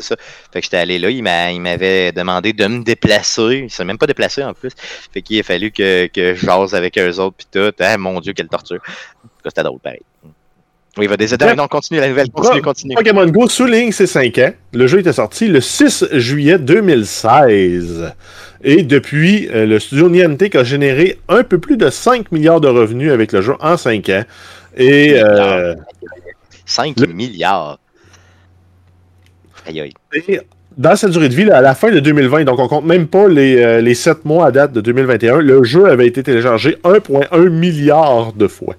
Ça. Fait que j'étais allé là, il m'a- il m'avait demandé de me déplacer. Il s'est même pas déplacé en plus. Fait qu'il a fallu que, que je jase avec eux autres puis tout. Ah mon dieu, quelle torture. C'était drôle, pareil. Oui, il va des Bref. Non, continue la nouvelle. Continue, continue. Pokémon Go souligne ses 5 ans. Le jeu était sorti le 6 juillet 2016. Et depuis, euh, le studio Niantic a généré un peu plus de 5 milliards de revenus avec le jeu en 5 ans. Et euh, 5 le- milliards. Aïe aïe. Et dans sa durée de vie, là, à la fin de 2020, donc on compte même pas les, euh, les 7 mois à date de 2021, le jeu avait été téléchargé 1,1 milliard de fois.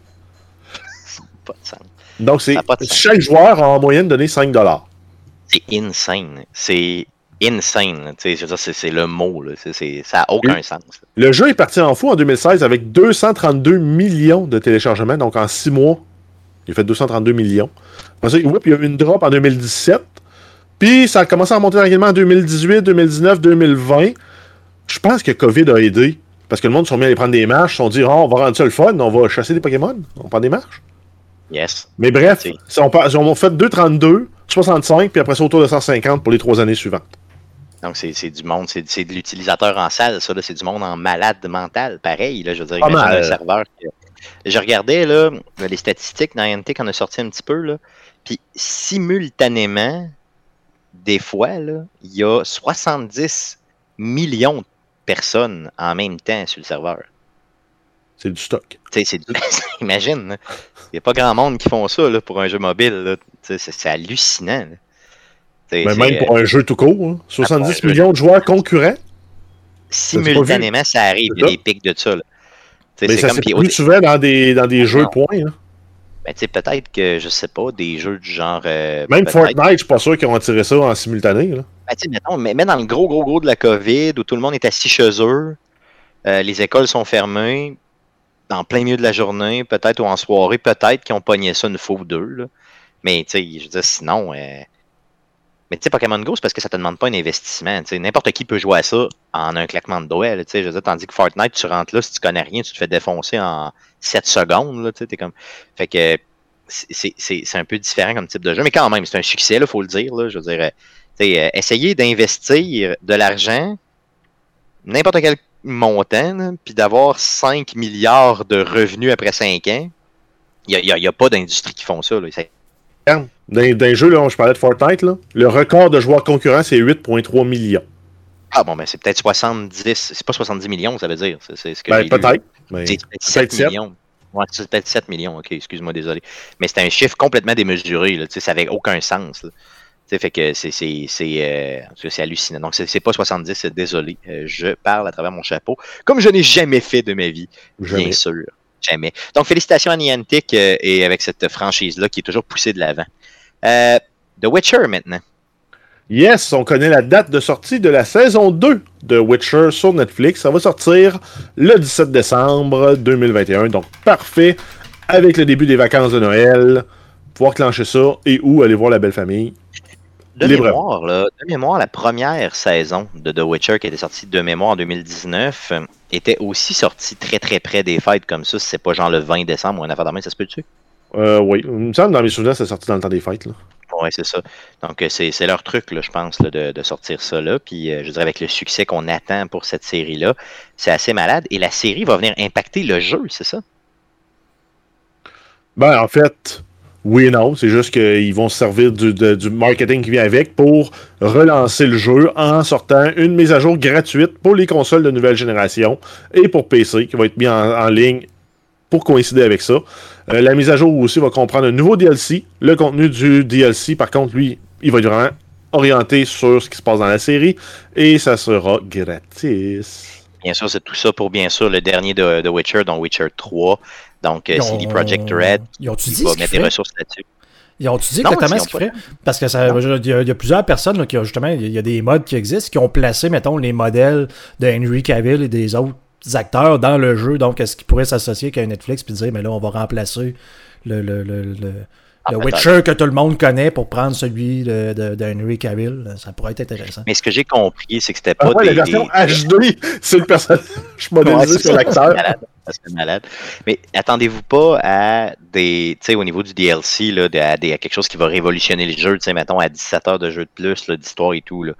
Pas de sens. Donc c'est chaque joueur a en moyenne donné 5 dollars. C'est insane. C'est insane. c'est le mot. Là. Ça n'a aucun sens. Le jeu est parti en fou en 2016 avec 232 millions de téléchargements, donc en 6 mois, il a fait 232 millions. Après ça, whoop, il y a eu une drop en 2017. Puis ça a commencé à remonter tranquillement en 2018, 2019, 2020. Je pense que COVID a aidé. Parce que le monde se sont mis à aller prendre des marches, ils se sont dit, oh, on va rendre ça le fun, on va chasser des Pokémon, on prend des marches. Yes. Mais bref, Si. on, si on fait 2,32, 65, puis après ça autour de 150 pour les trois années suivantes. Donc, c'est du monde, c'est de l'utilisateur en salle, ça, là, c'est du monde en malade mental, pareil, là, je veux dire, imagine mal. un serveur. qui- Je regardais, là, les statistiques, Niantic en a sorti un petit peu, là, puis simultanément, des fois, là, il y a 70 millions de personnes en même temps sur le serveur. C'est du stock. C'est du- imagine, il n'y a pas grand monde qui font ça, là, pour un jeu mobile, c'est hallucinant, Mais même euh, pour un jeu tout court, hein. 70 un jeu. millions de joueurs concurrents? simultanément, ça arrive, il y a des pics de ça, là. Mais ça comme, puis, plus souvent dans des, dans des jeux Non. points. hein. Ben, tu sais, peut-être que, je sais pas, des jeux du genre. euh, Même Fortnite, je suis pas sûr qu'ils ont tiré ça en simultané. Là. Ben, mettons, mais, mais dans le gros, gros, gros de la COVID, où tout le monde est assis chez eux, euh, les écoles sont fermées, en plein milieu de la journée, peut-être, ou en soirée, peut-être qu'ils ont pogné ça une fois ou deux, là. Mais, tu sais, je veux dire, sinon. euh, Mais, tu sais, Pokémon Go, c'est parce que ça te demande pas un investissement. N'importe qui peut jouer à ça en un claquement de doigts, là. Je veux dire, tandis que Fortnite, tu rentres là, si tu connais rien, tu te fais défoncer en 7 secondes, là, t'es comme. Fait que. c'est- un peu différent comme type de jeu, mais quand même, c'est un succès, il faut le dire. Là, je veux dire, euh, euh, essayer d'investir de l'argent, n'importe quel montant, puis d'avoir 5 milliards de revenus après 5 ans, il n'y a, pas d'industrie qui font ça. Là. Dans, dans les jeux, là, je parlais de Fortnite, là, le record de joueurs concurrents, c'est 8,3 millions. Ah bon, ben c'est peut-être 70, c'est pas 70 millions, ça veut dire. C'est ce que Ben, peut-être. mais C'est peut-être peut-être 7 sept. millions. Ouais, c'est peut-être 7 millions, ok, excuse-moi, désolé. Mais c'est un chiffre complètement démesuré, là, ça n'avait aucun sens. là. Fait que c'est euh, c'est hallucinant. Donc, c'est pas 70, c'est désolé. Euh, je parle à travers mon chapeau, comme je n'ai jamais fait de ma vie, Jamais. bien sûr. Jamais. Donc, félicitations à Niantic euh, et avec cette franchise-là qui est toujours poussée de l'avant. The Witcher maintenant. Yes, on connaît la date de sortie de la saison 2 de Witcher sur Netflix. Ça va sortir le 17 décembre 2021. Donc, parfait. Avec le début des vacances de Noël. Pouvoir clencher ça et où aller voir la belle famille. De mémoire, là, de mémoire, la première saison de The Witcher qui était sortie de mémoire en 2019 euh, était aussi sortie très très près des fêtes comme ça. si C'est pas genre le 20 décembre ou un affaire de main, ça se peut-tu? Euh, oui. Il me semble, dans mes souvenirs, c'est sorti dans le temps des fêtes. Là. Ouais, c'est ça. Donc, euh, c'est c'est leur truc, là, je pense, là, de, de sortir ça là. Puis, euh, je dirais, avec le succès qu'on attend pour cette série-là, c'est assez malade. Et la série va venir impacter le jeu, c'est ça? Ben, en fait, oui et non. C'est juste qu'ils vont se servir du, marketing qui vient avec pour relancer le jeu en sortant une mise à jour gratuite pour les consoles de nouvelle génération et pour PC qui va être mis en, en ligne pour coïncider avec ça. Euh, la mise à jour aussi va comprendre un nouveau DLC. Le contenu du DLC, par contre, lui, il va être vraiment orienté sur ce qui se passe dans la série et ça sera gratis. Bien sûr, c'est tout ça pour, bien sûr, le dernier de, de Witcher, donc Witcher 3. Donc, CD ont- Projekt Red Ils ont-tu qui dit va mettre des ressources là-dessus. Ils ont-tu dit exactement ce ont qu'ils feraient? Parce que ça, il y, a, il y a plusieurs personnes là, qui ont justement, il y a des modes qui existent, qui ont placé, mettons, les modèles de Henry Cavill et des autres acteurs dans le jeu. Donc, est-ce qu'ils pourraient s'associer avec un Netflix puis dire, mais là, on va remplacer le, le, le, le- Ah, le. Witcher que tout le monde connaît pour prendre celui de, de, de Henry Cavill? Ça pourrait être intéressant. Mais ce que j'ai compris, c'est que c'était pas Ah ouais, des, la version des- HD, c'est le personnage modélisé sur l'acteur. c'est malade. Mais attendez-vous pas à des, tu sais, au niveau du DLC, là, de- à, des- à quelque chose qui va révolutionner le jeu, tu sais, mettons, à 17 heures de jeu de plus, d'histoire et tout, là.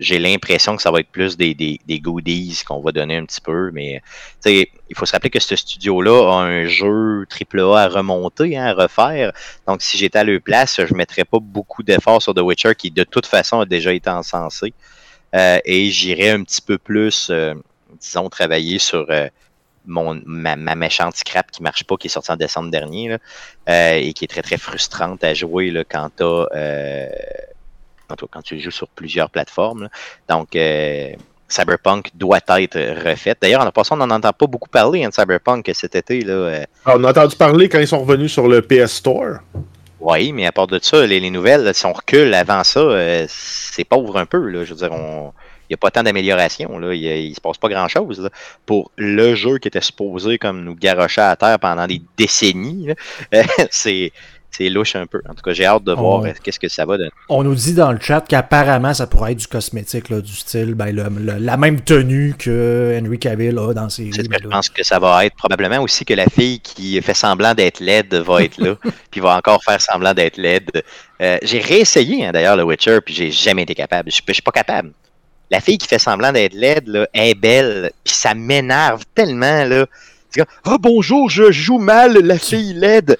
J'ai l'impression que ça va être plus des, des, des goodies qu'on va donner un petit peu, mais tu il faut se rappeler que ce studio-là a un jeu AAA à remonter, hein, à refaire. Donc, si j'étais à leur place, je mettrais pas beaucoup d'efforts sur The Witcher, qui de toute façon a déjà été encensé. Euh, et j'irais un petit peu plus, euh, disons, travailler sur euh, mon, ma, méchante scrap qui marche pas, qui est sortie en décembre dernier, là, euh, et qui est très très frustrante à jouer là, quand, t'as, euh, quand, t'as- quand tu joues sur plusieurs plateformes. là. Donc, euh, Cyberpunk doit être refait. D'ailleurs, en passant, on n'en entend pas beaucoup parler hein, de Cyberpunk cet été. Là, euh, Ah, on a entendu parler quand ils sont revenus sur le PS Store. Oui, mais à part de ça, les, les nouvelles, là, si on recule avant ça, euh, c'est pauvre un peu. Là. Je veux dire, on. Il n'y a pas tant d'amélioration. Il, il se passe pas grand-chose. Pour le jeu qui était supposé comme nous garocher à terre pendant des décennies, c'est, c'est louche un peu. En tout cas, j'ai hâte de voir qu'est-ce que ça va donner. On nous dit dans le chat qu'apparemment, ça pourrait être du cosmétique, là, du style, ben, le- le- la même tenue que Henry Cavill a dans ses C'est ce que je pense que ça va être. Probablement aussi que la fille qui fait semblant d'être laide va être là, puis va encore faire semblant d'être laide. Euh, j'ai réessayé hein, d'ailleurs le Witcher, puis j'ai jamais été capable. Je suis- pas capable. La fille qui fait semblant d'être laide là, est belle, puis ça m'énerve tellement. là. Comme, oh bonjour, je joue mal la fille laide.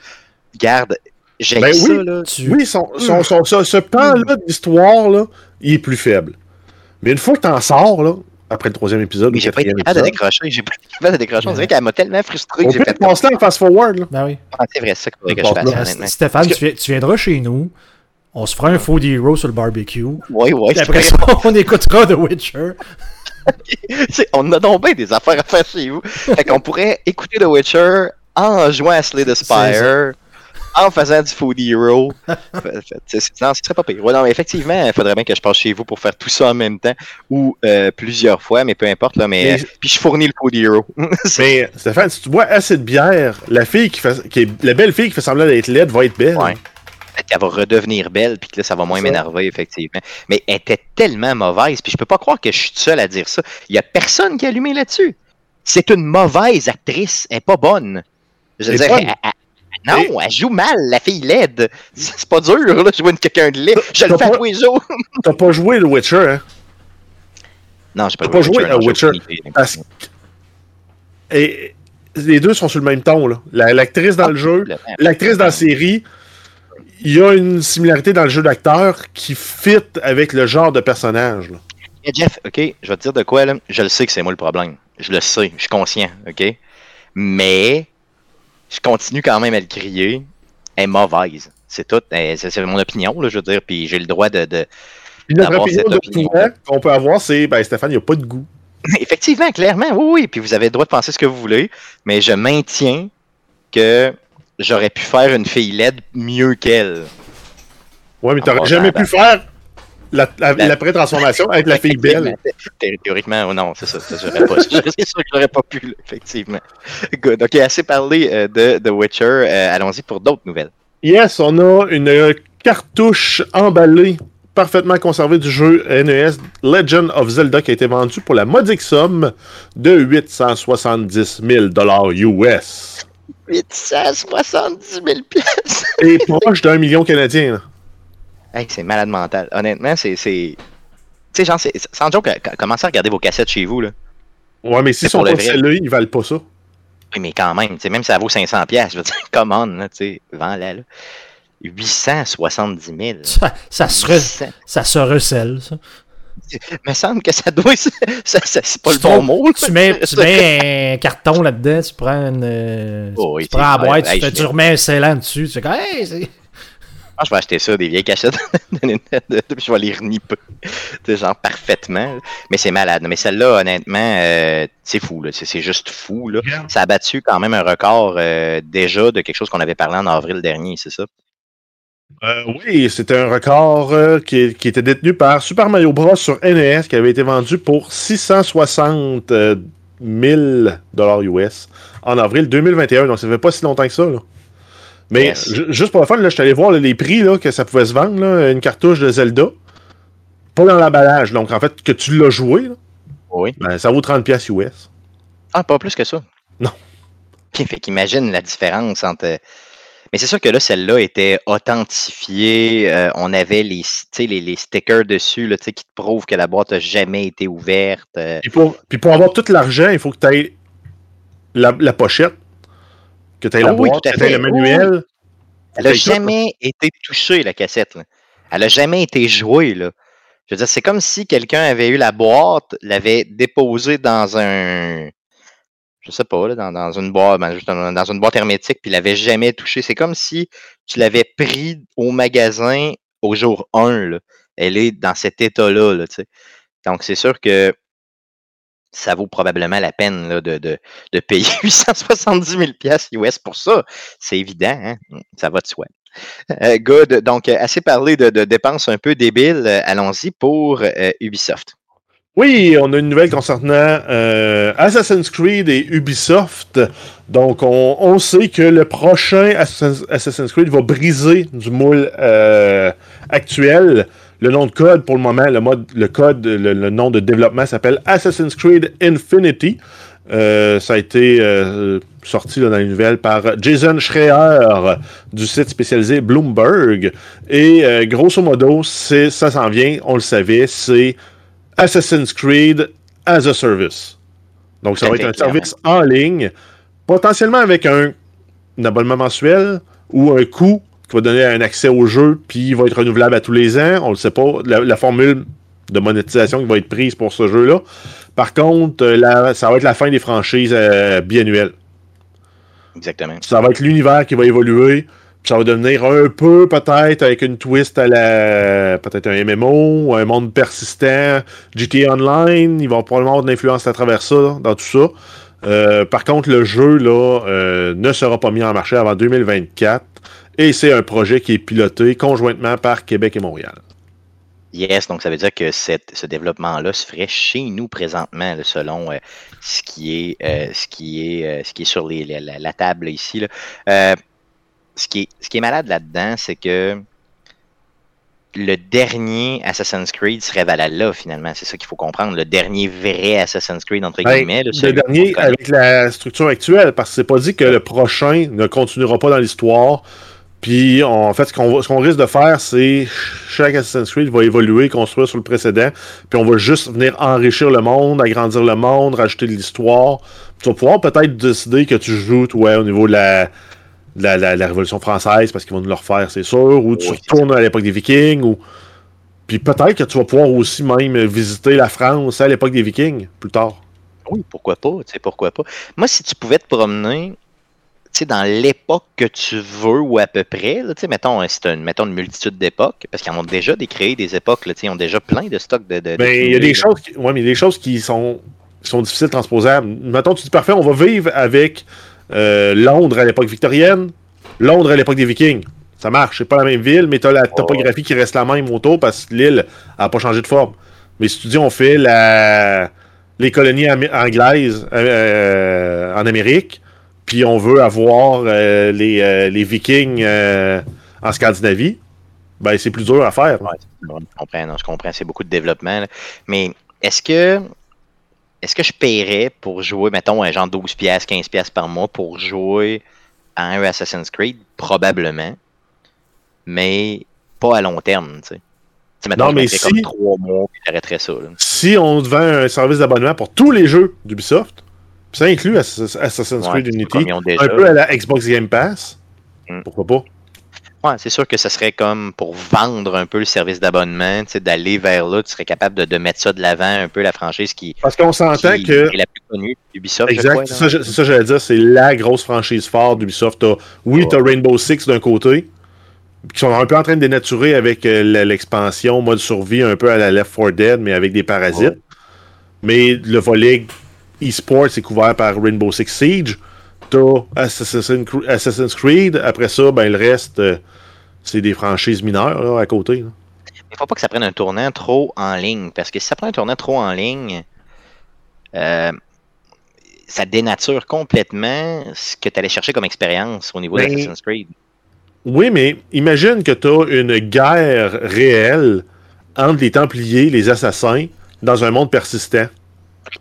Garde, j'ai Ben ça oui. là. Tu- Oui, son, son, son- ce- ce pan-là là, il est plus faible. Mais une fois que t'en sors, là, après le troisième épisode, Mais j'ai pas été capable de décrocher. J'ai pas été capable de décrocher. On dirait qu'elle m'a tellement frustré on que j'ai peut fait passer en fast-forward. là. Ben oui. Ah, c'est vrai, ça qu'il faudrait que je fasse, là. Stéphane, tu, viens- tu viendras chez nous. On se fera un food hero sur le barbecue. Oui, oui. Après ça, on écoutera The Witcher. On a donc bien des affaires à faire chez vous. Fait qu'on pourrait écouter The Witcher en jouant à Slay the Spire, en faisant du Food Hero. C'est- c'est- non, ce serait pas pire. Ouais, non, mais effectivement, il faudrait bien que je passe chez vous pour faire tout ça en même temps ou euh, plusieurs fois, mais peu importe. Là, mais, Mais- euh, puis je fournis le Food Hero. Mais Stéphane, si tu bois assez de bière, la fille qui fait, qui est, la belle fille qui fait semblant d'être laide va être belle. Ouais. Peut-être qu'elle va redevenir belle, puis que là, ça va moins m'énerver, effectivement. Mais elle était tellement mauvaise, puis je peux pas croire que je suis seul à dire ça. Il y a personne qui a allumé là-dessus. C'est une mauvaise actrice, elle est pas bonne. Je veux dire, elle- non, elle joue mal, la fille laide. C'est pas dur, là, jouer une quelqu'un de laid. Je le fais à pas- tous les jours. T'as pas joué le Witcher, hein? Non, j'ai pas, T'as pas joué à Witcher. Parce que. Et les deux sont sur le même ton, là. La- L'actrice dans le jeu, l'actrice dans la série, il y a une similarité dans le jeu d'acteur qui fit avec le genre de personnage. là. Eh, Jeff, OK, je vais te dire de quoi, là. Je le sais que c'est moi le problème. Je le sais, je suis conscient, OK? Mais je continue quand même à le crier. Elle est mauvaise. C'est tout. C'est mon opinion, là, je veux dire. Puis j'ai le droit de. de- Puis notre opinion qu'on peut avoir, c'est ben Stéphane, il n'y a pas de goût. Effectivement, clairement, oui, oui. Puis vous avez le droit de penser ce que vous voulez. Mais je maintiens que j'aurais pu faire une fille laide mieux qu'elle. Ouais, mais t'aurais jamais pu faire la, la, l'après-transformation avec la fille belle. Thé- Théoriquement, oh non, c'est ça. ça j'aurais pas, c'est sûr que j'aurais pas pu, effectivement. Good. OK, assez parlé euh, de The Witcher. Euh, Allons-y pour d'autres nouvelles. Yes, on a une cartouche emballée, parfaitement conservée du jeu NES Legend of Zelda qui a été vendue pour la modique somme de 870 000 US. 870 000 pièces. Et proche d'un million canadien. là. Hey, c'est malade mental. Honnêtement, c'est. c'est- Tu sais, genre, c'est- sans joke, c- commencez à regarder vos cassettes chez vous, là. Ouais, mais si C'est sont pas vrai. celle-là, ils valent pas ça. Oui, mais quand même, tu sais, même si ça vaut 500$, piastres, je veux dire, come on, là, tu sais, vends-la, là. 870 000. Ça, ça, se re- 800. ça se recèle, ça. me semble que ça doit. Ça, ça- c'est pas Tu le bon mot. là. Tu mets, tu mets un carton là-dedans, tu prends une. euh, Oh oui, tu prends la boîte, hey, tu, fais- remets un scellant dessus, tu fais comme, hey, je vais acheter ça, des vieilles cachettes de Nintendo, puis je vais les reniper. Genre parfaitement. Mais c'est malade. Mais celle-là, honnêtement, euh, c'est fou. C'est juste fou. Là. Ça a battu quand même un record euh, déjà de quelque chose qu'on avait parlé en avril dernier, c'est ça? Euh, oui, c'était un record euh, qui, qui était détenu par Super Mario Bros. sur NES qui avait été vendu pour 660 euh, 000 dollars US en avril 2021. Donc ça fait pas si longtemps que ça. là. Mais Yes. juste pour le fun, là, je suis allé voir là, les prix là, que ça pouvait se vendre. là, une cartouche de Zelda. Pas dans l'emballage. Donc en fait, que tu l'as joué, là, Oui. ben, ça vaut 30$ piastres US. Ah, pas plus que ça. Non. Ok, fait qu'imagine la différence entre. Mais c'est sûr que là, celle-là était authentifiée. euh, on avait les, les, les stickers dessus là, qui te prouvent que la boîte n'a jamais été ouverte. euh. Puis pour, puis pour avoir tout l'argent, il faut que tu aies la, la pochette, que tu aies Ah boîte, que tu aies le manuel. Elle n'a jamais été touchée, la cassette. là. Elle n'a jamais été jouée. Là. Je veux dire, c'est comme si quelqu'un avait eu la boîte, l'avait déposée dans un. Je sais pas, là, dans, dans une boîte, ben, dans, une boîte hermétique, puis l'avait jamais touchée. C'est comme si tu l'avais pris au magasin au jour 1. Là. Elle est dans cet état-là. Là. Donc, c'est sûr que ça vaut probablement la peine de, de, de payer 870 000 piastres US pour ça. C'est évident, hein? ça va de soi. Euh, good. Donc, euh, assez parlé de, de dépenses un peu débiles. Euh, Allons-y pour Ubisoft. Oui, on a une nouvelle concernant Assassin's Creed et Ubisoft. Donc, on, on sait que le prochain Assassin's, Creed va briser du moule actuel. Le nom de code, pour le moment, le, mode, le code, le, le nom de développement s'appelle Assassin's Creed Infinity. Euh, ça a été euh, sorti là, dans les nouvelles par Jason Schreier du site spécialisé Bloomberg. Et euh, grosso modo, c'est, ça s'en vient, on le savait, c'est Assassin's Creed as a Service. Donc, ça va être un service en ligne, potentiellement avec un, un abonnement mensuel ou un coût qui va donner un accès au jeu, puis il va être renouvelable à tous les ans. On ne le sait pas. La, la formule de monétisation qui va être prise pour ce jeu-là. Par contre, euh, la- ça va être la fin des franchises euh, biannuelles. Exactement. Ça va être l'univers qui va évoluer. puis Ça va devenir un peu, peut-être, avec une twist à la. Peut-être un MMO, un monde persistant. GTA Online, ils vont probablement avoir de l'influence à travers ça, dans tout ça. Euh, par contre, le jeu là, euh, ne sera pas mis en marché avant 2024. Et c'est un projet qui est piloté conjointement par Québec et Montréal. Yes, donc ça veut dire que cette- ce développement-là se ferait chez nous présentement, là, selon euh, ce qui est, euh, ce qui est, euh, ce qui est sur les- la, table ici. là. Ce, qui est, ce qui est malade là-dedans, c'est que le dernier Assassin's Creed serait Valhalla finalement. C'est ça qu'il faut comprendre. Le dernier vrai Assassin's Creed, entre Ben, guillemets. là, le dernier avec la structure actuelle, parce que c'est pas dit que le prochain ne continuera pas dans l'histoire. Puis, en fait, ce qu'on risque de faire, c'est chaque Assassin's Creed va évoluer, construire sur le précédent. Puis, on va juste venir enrichir le monde, agrandir le monde, rajouter de l'histoire. Tu vas pouvoir peut-être décider que tu joues, toi, au niveau de la, de la, la- la Révolution française, parce qu'ils vont nous le refaire, c'est sûr. Ou tu Oui, retournes à l'époque des Vikings. Ou... Puis, peut-être que tu vas pouvoir aussi même visiter la France à l'époque des Vikings, plus tard. Oui, pourquoi pas, tu sais, pourquoi pas. Moi, si tu pouvais te promener, dans l'époque que tu veux ou à peu près, là, mettons, hein, c'est une, mettons une multitude d'époques, parce qu'ils en ont déjà décréé des époques, là, ils ont déjà plein de stocks de. de- de Mais il y a des choses qui, ouais, mais des choses qui sont, qui sont difficiles transposables. Mettons, tu dis parfait, on va vivre avec euh, Londres à l'époque victorienne, Londres à l'époque des Vikings. Ça marche, c'est pas la même ville, mais tu as la topographie qui reste la même autour parce que l'île n'a pas changé de forme. Mais si tu dis on fait la, les colonies anglaises euh, en Amérique, puis on veut avoir euh, les, euh, les Vikings euh, en Scandinavie, ben c'est plus dur à faire. Ouais, bon, je comprends, non, je comprends, c'est beaucoup de développement. là. Mais est-ce que est-ce que je paierais pour jouer, mettons, un genre 12 pièces, 15 pièces par mois pour jouer à un Assassin's Creed? Probablement. Mais pas à long terme, tu sais. Non, mais si- comme trois mois, puis j'arrêterais ça. là. Si on te vend un service d'abonnement pour tous les jeux d'Ubisoft, ça inclut Ass- Assassin's Creed Unity, un peu à la Xbox Game Pass, Mm. pourquoi pas? Ouais, c'est sûr que ce serait comme pour vendre un peu le service d'abonnement, tu d'aller vers là, tu serais capable de, de mettre ça de l'avant, un peu la franchise qui, Parce qu'on s'entend que est la plus connue, Ubisoft, Exact, c'est ça, ça que j'allais dire, c'est la grosse franchise forte d'Ubisoft. Oui, Ouais. t'as Rainbow Six d'un côté, qui sont un peu en train de dénaturer avec euh, l'expansion mode survie, un peu à la Left 4 Dead, mais avec des parasites. Ouais. Mais le volet e-sport, c'est couvert par Rainbow Six Siege. T'as Assassin's Cre- Assassin's Creed, après ça, ben, le reste, euh, c'est des franchises mineures là, à côté. Il faut pas que ça prenne un tournant trop en ligne, parce que si ça prend un tournant trop en ligne, euh, ça dénature complètement ce que tu allais chercher comme expérience au niveau Ben, d'Assassin's Creed. Oui, mais imagine que tu as une guerre réelle entre les Templiers, les Assassins, dans un monde persistant.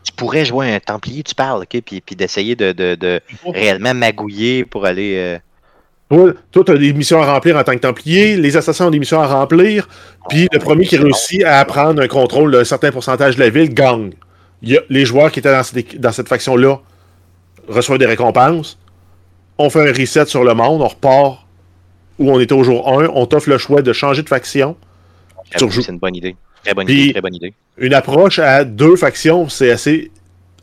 Tu pourrais jouer un Templier, tu parles, ok, puis, puis d'essayer de, de- de réellement magouiller pour aller. euh, Toi, tu as des missions à remplir en tant que Templier, les Assassins ont des missions à remplir, puis le premier qui réussit à prendre un contrôle d'un certain pourcentage de la ville gagne. Il y a- les joueurs qui étaient dans cette, dans cette faction-là reçoivent des récompenses. On fait un reset sur le monde, on repart où on était au jour 1, on t'offre le choix de changer de faction. Rejoues. C'est une bonne idée. Très bonne idée, très bonne idée. Une approche à deux factions, c'est assez.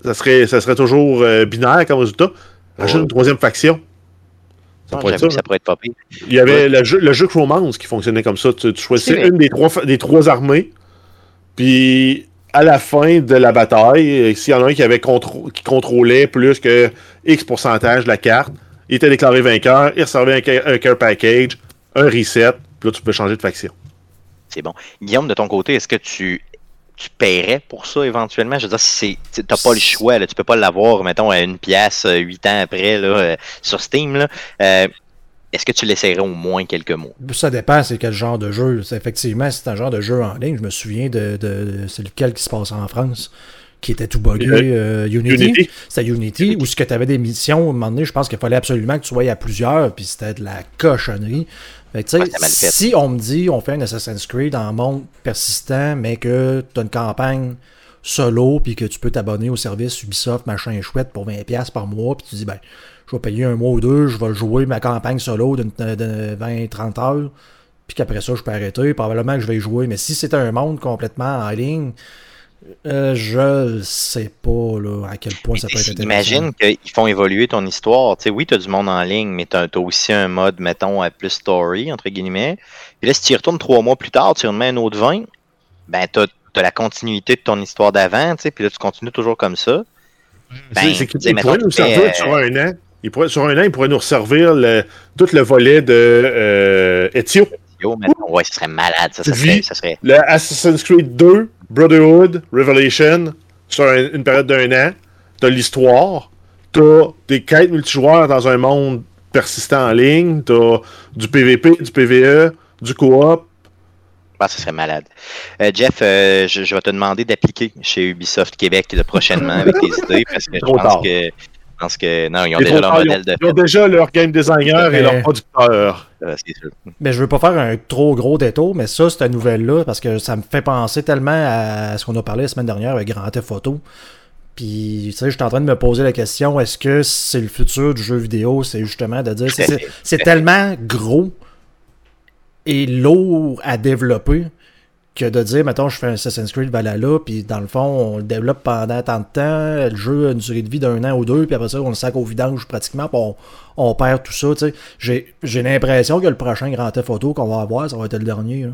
Ça serait, ça serait toujours euh, binaire comme résultat. Rajoute Ouais. une troisième faction. Ça Ah, pourrait être j'avoue ça. pourrait être pas pire. Il y avait le jeu, le jeu qui fonctionnait comme ça. Tu, tu choisissais une des trois, des trois armées, puis à la fin de la bataille, euh, s'il y en a un qui, avait qui contrôlait plus que X pourcentage de la carte, il était déclaré vainqueur, il recevait un care package, un reset, puis là tu peux changer de faction. C'est bon. Guillaume, de ton côté, est-ce que tu, tu paierais pour ça éventuellement? Je veux dire, si tu n'as pas le choix, là, tu peux pas l'avoir, mettons, à une pièce euh, huit ans après là, euh, sur Steam. Là. Euh, est-ce que tu l'essayerais au moins quelques mois? Ça dépend, c'est quel genre de jeu. C'est effectivement, c'est un genre de jeu en ligne. Je me souviens de, de c'est lequel qui se passe en France, qui était tout buggé. Euh, Unity. Unity. C'était Unity, où ce que tu avais des missions, à un moment donné, je pense qu'il fallait absolument que tu sois à plusieurs, puis c'était de la cochonnerie. Fait que, Ouais, c'était si on me dit on fait un Assassin's Creed en monde persistant, mais que tu as une campagne solo, puis que tu peux t'abonner au service Ubisoft, machin chouette, pour 20$ par mois, puis tu dis, ben, je vais payer un mois ou deux, je vais jouer ma campagne solo d'une- de 20-30 heures, puis qu'après ça, je peux arrêter, probablement que je vais y jouer. Mais si c'est un monde complètement en ligne, euh, je sais pas là, à quel point ça peut être intéressant. Imagine qu'ils font évoluer ton histoire. Tu sais, oui, tu as du monde en ligne, mais tu as, aussi un mode, mettons, à plus story, entre guillemets. Puis là, si tu y retournes trois mois plus tard, tu remets un autre 20, ben, tu as, la continuité de ton histoire d'avant, tu sais, puis là, tu continues toujours comme ça. Ben, C'est- c'est tu qu'il sais, mettons, pourrait nous servir euh, sur un an. Il pourrait, sur un an, il pourrait nous resservir le- tout le volet de euh, Ezio. Yo, mettons, ouais, ce serait malade. Ça, serait, ça serait Le Assassin's Creed 2, Brotherhood, Revelation, sur un- une période d'un an. T'as l'histoire. T'as des quêtes multijoueurs dans un monde persistant en ligne. T'as du PVP, du PVE, du coop. Ah, ça serait malade. Euh, Jeff, euh, je, je vais te demander d'appliquer chez Ubisoft Québec là, prochainement avec tes idées parce que je pense tard. que, pense que non, ils ont déjà leur modèle de ils ont déjà leur game designer et Mais- leur producteur. euh, c'est sûr. Mais je veux pas faire un trop gros détour, mais ça, cette nouvelle-là, parce que ça me fait penser tellement à ce qu'on a parlé la semaine dernière avec Grand Theft Auto. Puis, tu sais, je suis en train de me poser la question, est-ce que c'est le futur du jeu vidéo? C'est justement de dire, c'est tellement gros et lourd à développer que de dire, mettons, je fais un Assassin's Creed Valhalla, puis dans le fond, on le développe pendant tant de temps, le jeu a une durée de vie d'un an ou deux, puis après ça, on le sac au vidange pratiquement, puis on, on perd tout ça, tu sais. J'ai- J'ai l'impression que le prochain Grand Theft Auto qu'on va avoir, ça va être le dernier. là.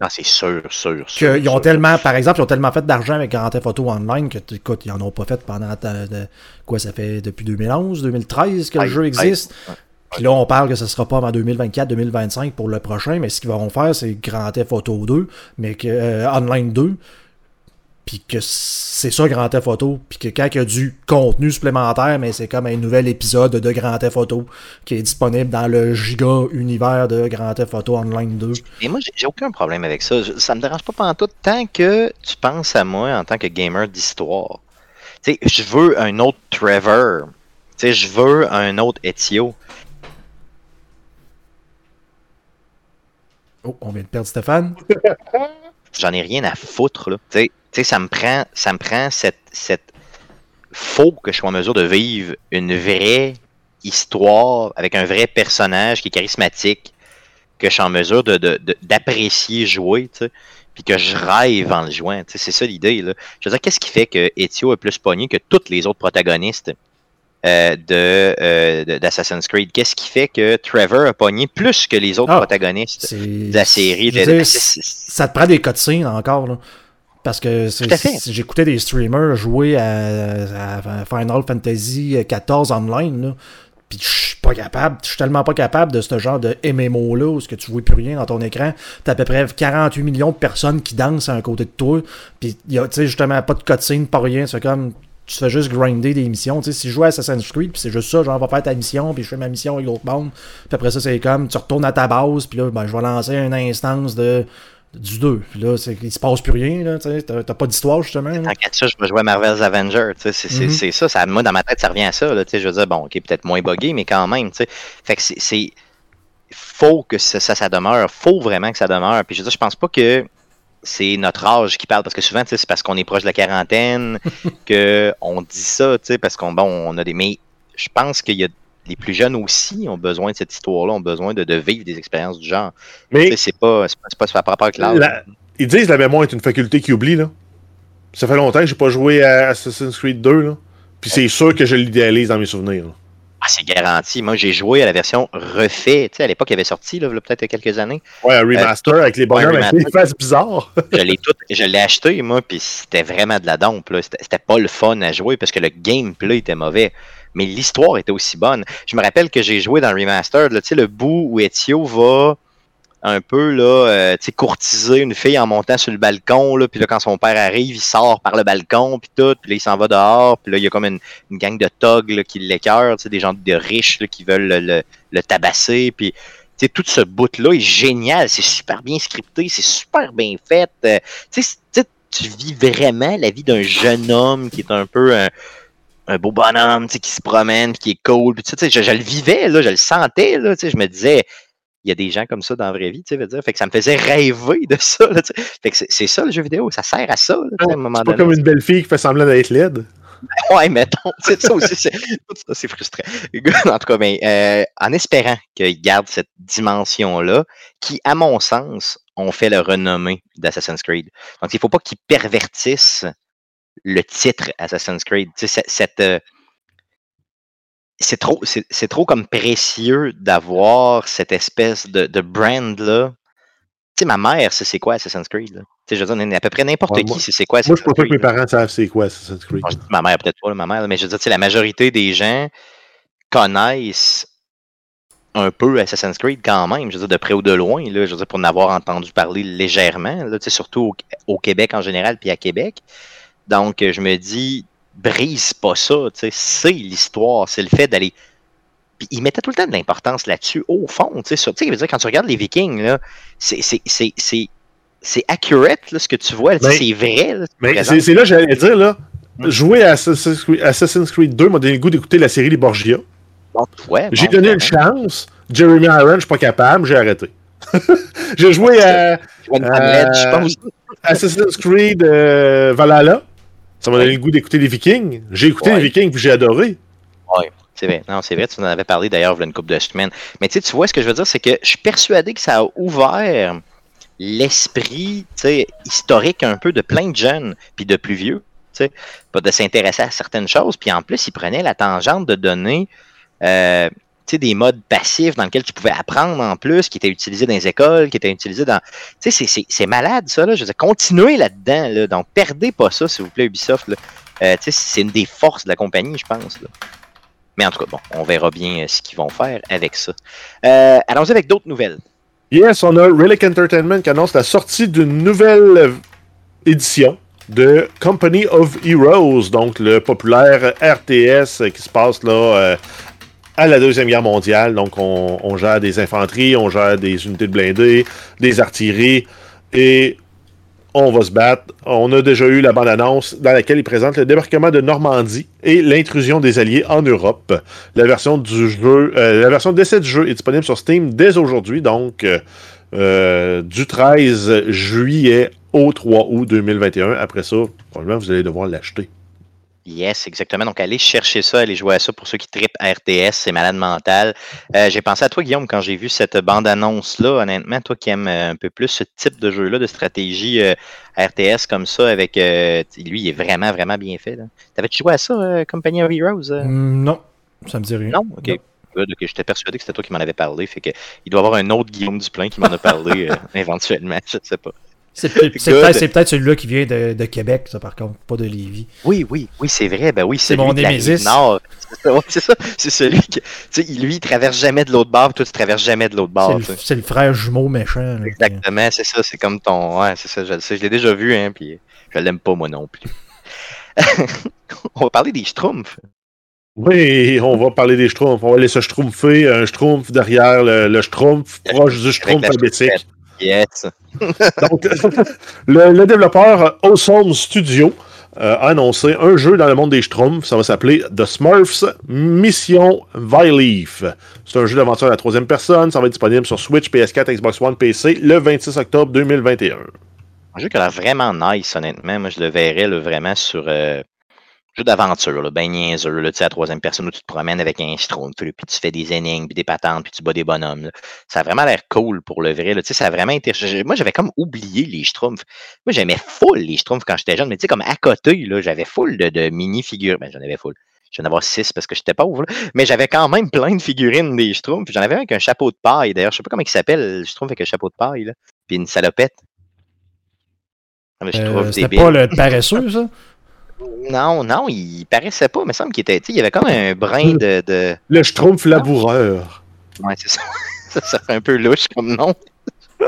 Non, c'est sûr, sûr, sûr. Que ils ont sûr. tellement, par exemple, ils ont tellement fait d'argent avec Grand Theft Auto Online que, écoute, ils en ont pas fait pendant, de- quoi, ça fait depuis 2011, 2013 que le jeu existe. Puis là, on parle que ce sera pas en 2024-2025 pour le prochain, mais ce qu'ils vont faire, c'est Grand Theft Auto 2, mais que euh, Online 2. Puis que c'est ça Grand Theft Auto. Puis que quand il y a du contenu supplémentaire, mais c'est comme un nouvel épisode de Grand Theft Auto qui est disponible dans le giga univers de Grand Theft Auto Online 2. Et moi, j'ai- aucun problème avec ça. Ça me dérange pas pendant tout tant que tu penses à moi en tant que gamer d'histoire. Tu sais, je veux un autre Trevor. Tu sais, je veux un autre Ezio. Oh, on vient de perdre Stéphane. J'en ai rien à foutre, là. Tu sais- ça me prend, cette, cette. Faut que je sois en mesure de vivre une vraie histoire avec un vrai personnage qui est charismatique, que je suis en mesure de, de- d'apprécier jouer, puis que je rêve en le jouant. C'est ça l'idée. Je veux dire, qu'est-ce qui fait que Ezio est plus pogné que tous les autres protagonistes? Euh, de, euh, de- d'Assassin's Creed? Qu'est-ce qui fait que Trevor a pogné plus que les autres Ah, protagonistes de la série? de- dire, ça te prend des cutscenes encore, là. Parce que j'écoutais des streamers jouer à, à Final Fantasy XIV online, là, puis je suis pas capable, je suis tellement pas capable de ce genre de MMO là où ce que tu vois plus rien dans ton écran. T'as à peu près 48 millions de personnes qui dansent à un côté de toi, puis il y a, tu sais, justement, pas de cutscene, pas rien, c'est comme tu fais juste grinder des missions. Tu sais, si je joue à Assassin's Creed, puis c'est juste ça, genre, va faire ta mission, puis je fais ma mission avec l'autre monde. Puis après ça, c'est comme, tu retournes à ta base, puis là, ben, je vais lancer une instance de du 2. Puis là, c'est, il se passe plus rien, là, t'as, t'as pas d'histoire, justement. qu'à ça, je vais jouer à Marvel's Avenger. C'est c'est- Mhm. c'est ça, ça. Moi, dans ma tête, ça revient à ça. Là, je veux dire, bon, ok, peut-être moins buggé, mais quand même. tu sais. Fait que c'est- c'est. Faut que ça, ça, ça demeure. Faut vraiment que ça demeure. Puis je veux dire, je pense pas que c'est notre âge qui parle. Parce que souvent, c'est parce qu'on est proche de la quarantaine qu'on dit ça, tu sais, parce qu'on bon, on a des. Mais je pense qu'il y a. Les plus jeunes aussi ont besoin de cette histoire-là, ont besoin de, de vivre des expériences du genre. Mais C'est pas, c'est pas, pas, par rapport avec l'âge. La- ils disent que la mémoire est une faculté qui oublie, là. Ça fait longtemps que j'ai pas joué à Assassin's Creed 2, là. Puis c'est sûr que je l'idéalise dans mes souvenirs. là. Ah, c'est garanti. Moi, j'ai joué à la version refait. Tu sais, à l'époque, il avait sorti, là, il y a peut-être quelques années. Ouais, un remaster avec les bonhommes avec les faces bizarres. Je l'ai tout, je l'ai acheté, moi, puis c'était vraiment de la dompe. là. C'était c'était pas le fun à jouer parce que le gameplay était mauvais. Mais l'histoire était aussi bonne. Je me rappelle que j'ai joué dans le remaster, là, tu sais, le bout où Ezio va un peu là, euh, courtiser une fille en montant sur le balcon, là, puis là, quand son père arrive, il sort par le balcon, puis tout, puis là, il s'en va dehors, puis là, il y a comme une, gang de thugs là, qui l'écœurent, des gens de riches là, qui veulent le, le- le tabasser, puis tout ce bout-là est génial, c'est super bien scripté, c'est super bien fait. euh, tu sais, tu vis vraiment la vie d'un jeune homme qui est un peu un, beau bonhomme, qui se promène, qui est cool, puis je, je le vivais, là, je le sentais, là, je me disais, il y a des gens comme ça dans la vraie vie, tu sais, veux dire, fait que ça me faisait rêver de ça, là, tu sais. fait que c'est- ça le jeu vidéo, ça sert à ça, là, à un moment C'est pas donné. comme une belle fille qui fait semblant d'être laide. Ouais, mettons, c'est ça aussi, c'est frustrant. En tout cas, mais euh, en espérant qu'ils gardent cette dimension-là, qui, à mon sens, ont fait le renommée d'Assassin's Creed. Donc, il ne faut pas qu'ils pervertissent le titre Assassin's Creed. Tu sais, cette- cette, euh, c'est trop, c'est c'est trop comme précieux d'avoir cette espèce de, de brand-là. Tu sais, ma mère, c'est c'est quoi Assassin's Creed? Là? Tu sais, je veux dire, à peu près n'importe Ouais, qui, moi- c'est c'est quoi Moi, je Assassin's pense pas que mes Creed, parents savent c'est quoi Assassin's Creed. Bon, ma mère, peut-être pas là, ma mère, mais je veux dire, tu sais, la majorité des gens connaissent un peu Assassin's Creed quand même, je veux dire, de près ou de loin, là, je veux dire, pour en avoir entendu parler légèrement, là, tu sais, surtout au, au Québec en général, puis à Québec. Donc, je me dis, brise pas ça, tu sais, c'est l'histoire, c'est le fait d'aller. Puis ils mettaient tout le temps de l'importance là-dessus, au fond, tu sais, tu sais, quand tu regardes les Vikings, là, c'est c'est- c'est- c'est- c'est accurate, là, ce que tu vois, Mais- c'est vrai. là, Mais c'est c'est là que j'allais dire, là. Mm. Jouer à Assassin's Creed, Assassin's Creed 2 m'a donné le goût d'écouter la série Les Borgia. Ouais, J'ai bon, donné une chance. Jeremy Iron, je suis pas capable, j'ai arrêté. j'ai joué à. Assassin's Creed euh, Valhalla. Ça m'a donné le goût d'écouter les Vikings. J'ai écouté Ouais. les Vikings puis j'ai adoré. C'est vrai. Non, c'est vrai, tu en avais parlé d'ailleurs il y a une couple de semaines. Mais tu sais, tu vois, ce que je veux dire, c'est que je suis persuadé que ça a ouvert l'esprit tu sais, historique un peu de plein de jeunes, puis de plus vieux, pas de s'intéresser à certaines choses. Puis en plus, ils prenaient la tangente de donner euh, des modes passifs dans lesquels tu pouvais apprendre en plus, qui étaient utilisés dans les écoles, qui étaient utilisés dans. Tu sais, c'est- malade ça, là. Je veux dire, continuez là-dedans, là. Donc, perdez pas ça, s'il vous plaît, Ubisoft. Euh, c'est une des forces de la compagnie, je pense. Mais en tout cas, bon, on verra bien euh, ce qu'ils vont faire avec ça. Euh, Allons-y avec d'autres nouvelles. Yes, on a Relic Entertainment qui annonce la sortie d'une nouvelle euh, édition de Company of Heroes, donc le populaire RTS qui se passe là à la Deuxième Guerre mondiale. Donc on, gère des infanteries, on gère des unités de blindés, des artilleries et on va se battre. On a déjà eu la bande-annonce dans laquelle il présente le débarquement de Normandie et l'intrusion des Alliés en Europe. La version du jeu, euh, la version d'essai du jeu est disponible sur Steam dès aujourd'hui, donc euh, du 13 juillet au 3 août 2021. Après ça, probablement, vous allez devoir l'acheter. Yes, exactement. Donc, allez chercher ça, allez jouer à ça pour ceux qui tripent RTS, c'est malade mental. Euh, j'ai pensé à toi, Guillaume, quand j'ai vu cette bande-annonce-là. Honnêtement, toi qui aimes euh, un peu plus ce type de jeu-là, de stratégie euh, RTS comme ça, avec euh, lui, il est vraiment, vraiment bien fait. T'avais-tu joué à ça, Company of Heroes? Hum, non, ça me dit rien. Non? Ok. Good, ok, J'étais persuadé que c'était toi qui m'en avais parlé. Fait que il doit y avoir un autre Guillaume Duplain qui m'en a parlé éventuellement. Je sais pas. C'est peut- peut-être c'est peut-être celui-là qui vient de, de Québec, ça, par contre, pas de Lévis. Oui, oui, oui, c'est vrai. Ben oui, C'est mon Némésis. nord. C'est ça, c'est celui qui. Tu sais, lui, il traverse jamais de l'autre bord, toi, tu traverses jamais de l'autre C'est bord. c'est le frère jumeau méchant. là, Exactement, c'est ça. C'est comme ton. Ouais, c'est ça. Je l'ai déjà vu, hein, puis je l'aime pas, moi non plus. On va parler des Schtroumpfs. Oui, on va parler des Schtroumpfs. On va laisser schtroumpfer un Schtroumpf derrière le, le Schtroumpf, proche du Schtroumpf alphabétique. Yes. Donc, le, le développeur Awesome Studio euh, a annoncé un jeu dans le monde des Schtroumpfs. Ça va s'appeler The Smurfs Mission Vileaf. C'est un jeu d'aventure à la troisième personne. Ça va être disponible sur Switch, PS4, Xbox One, PC le 26 octobre 2021. Un jeu qui a l'air vraiment nice, honnêtement. Moi, je le verrais là, vraiment sur euh, jeu d'aventure, là, ben niaiseux, là, tu sais, à la troisième personne où tu te promènes avec un schtroumpf, puis tu fais des énigmes, puis des patentes, puis tu bats des bonhommes. là. Ça a vraiment l'air cool pour le vrai. là. Tu sais, ça a vraiment été. Moi, j'avais comme oublié les schtroumpfs. Moi, j'aimais full les schtroumpfs quand j'étais jeune, mais tu sais, comme à côté, là, j'avais full de, de mini-figures. Ben, j'en avais full. Je viens d'avoir six parce que j'étais pauvre, là. mais j'avais quand même plein de figurines des schtroumpfs. J'en avais un avec un chapeau de paille, d'ailleurs. Je sais pas comment il s'appelle, le schtroumpf avec un chapeau de paille, là. Puis une salopette. Ah, je Euh, trouve C'était débile. pas le paresseux, ça? Non, non, il paraissait pas, mais il me semble qu'il était. Il y avait comme un brin de. de... Le Schtroumpf laboureur. Ouais, c'est ça. ça. fait un peu louche comme nom.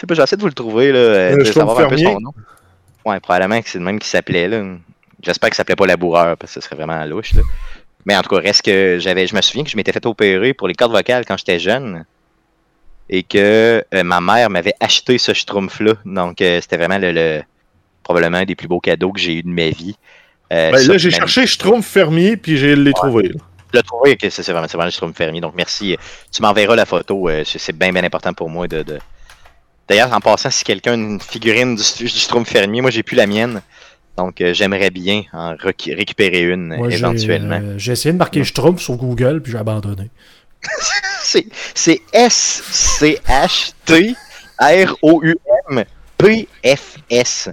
C'est pas, j'essaie de vous le trouver, là, euh, Le de savoir un peu son nom. Ouais, probablement que c'est le même qui s'appelait, là. J'espère que ça s'appelait pas laboureur, parce que ce serait vraiment louche, là. Mais en tout cas, reste que j'avais. Je me souviens que je m'étais fait opérer pour les cordes vocales quand j'étais jeune. Et que euh, ma mère m'avait acheté ce schtroumpf-là. Donc, euh, c'était vraiment le, le- probablement un des plus beaux cadeaux que j'ai eu de ma vie. Euh, Ben, ça, là, j'ai cherché Schtroumpf fermier, puis j'ai l'ai trouvé. je l'ai trouvé, ok, c'est vraiment, vraiment le Schtroumpf fermier. Donc, merci. Tu m'enverras la photo. euh, c'est bien, bien important pour moi de. de- D'ailleurs, en passant, si quelqu'un a une figurine du, du Schtroumpf fermier, moi, j'ai plus la mienne. Donc, euh, j'aimerais bien en récupérer une Moi, j'ai, éventuellement. euh, J'ai essayé de marquer Schtroumpf sur Google, puis j'ai abandonné. C'est c'est S-C-H-T-R-O-U-M-P-F-S.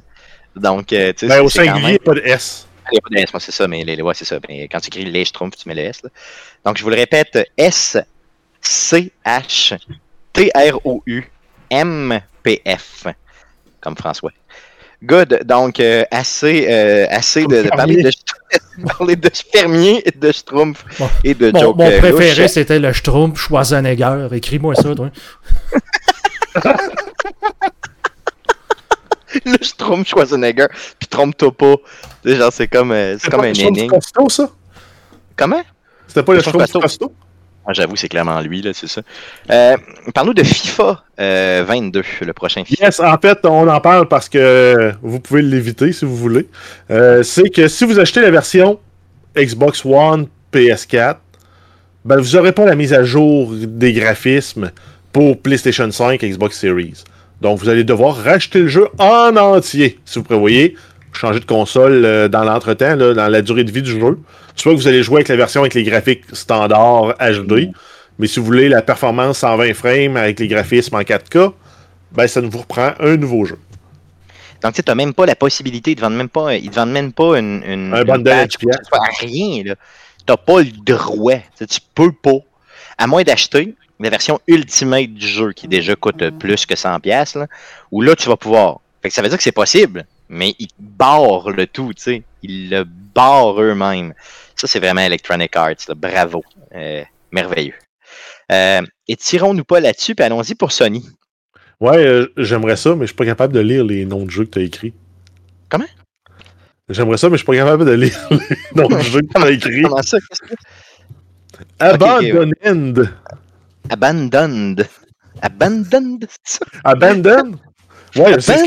Donc, euh, tu sais, Ben, c'est- au singulier, même- pas de S. Il n'y a pas de S, moi, c'est ça, mais les, ouais, c'est ça. Mais quand tu écris les Schtroumpfs, tu mets le S. là. Donc, je vous le répète, S-C-H-T-R-O-U-M-P-F. Comme François. Good. Donc, euh, assez, euh, assez de, de parler de, parler de fermier, de Schtroumpf Bon. et de Mon, joke mon préféré, c'était le Schtroumpf Schwarzenegger. Écris-moi ça, toi. le Schtroumpf Schwarzenegger, puis trompe-toi pas. Genre, c'est comme, euh, c'est C'était comme un énigme. costaud, ça? Comment? C'était pas le Le costaud. costaud? Ah, J'avoue, c'est clairement lui, là, c'est ça. Euh, Parlons de FIFA euh, 22, le prochain FIFA. Yes, en fait, on en parle parce que vous pouvez l'éviter si vous voulez. Euh, c'est que si vous achetez la version Xbox One, PS4, ben vous n'aurez pas la mise à jour des graphismes pour PlayStation 5 et Xbox Series. Donc vous allez devoir racheter le jeu en entier si vous prévoyez changer de console euh, dans l'entretemps, dans la durée de vie du jeu. Soit que vous allez jouer avec la version avec les graphiques standards HD, mais si vous voulez la performance 120 frames avec les graphismes en 4K, ben ça ne vous reprend un nouveau jeu. Donc, tu t'as même pas la possibilité, ils te vendent même pas, ils te vendent même pas une, une, Un une patch, rien, là. T'as pas le droit. Tu Tu peux pas. À moins d'acheter la version ultimate du jeu qui déjà coûte euh, plus que 100$, piastres, là, où là, tu vas pouvoir. Fait que ça veut dire que c'est possible, mais ils barrent le tout, tu sais. Ils le barrent eux-mêmes. Ça, c'est vraiment Electronic Arts, là. Bravo. Euh, merveilleux. Euh, et tirons-nous pas là-dessus, puis allons-y pour Sony. Ouais, euh, j'aimerais ça, mais je suis pas capable de lire les noms de jeux que tu as écrits. Comment? J'aimerais ça, mais je suis pas capable de lire les noms de jeux que tu as écrits. Comment ça? Abandoned. Abandoned. Abandoned, c'est ça? Abandoned? Ouais, c'est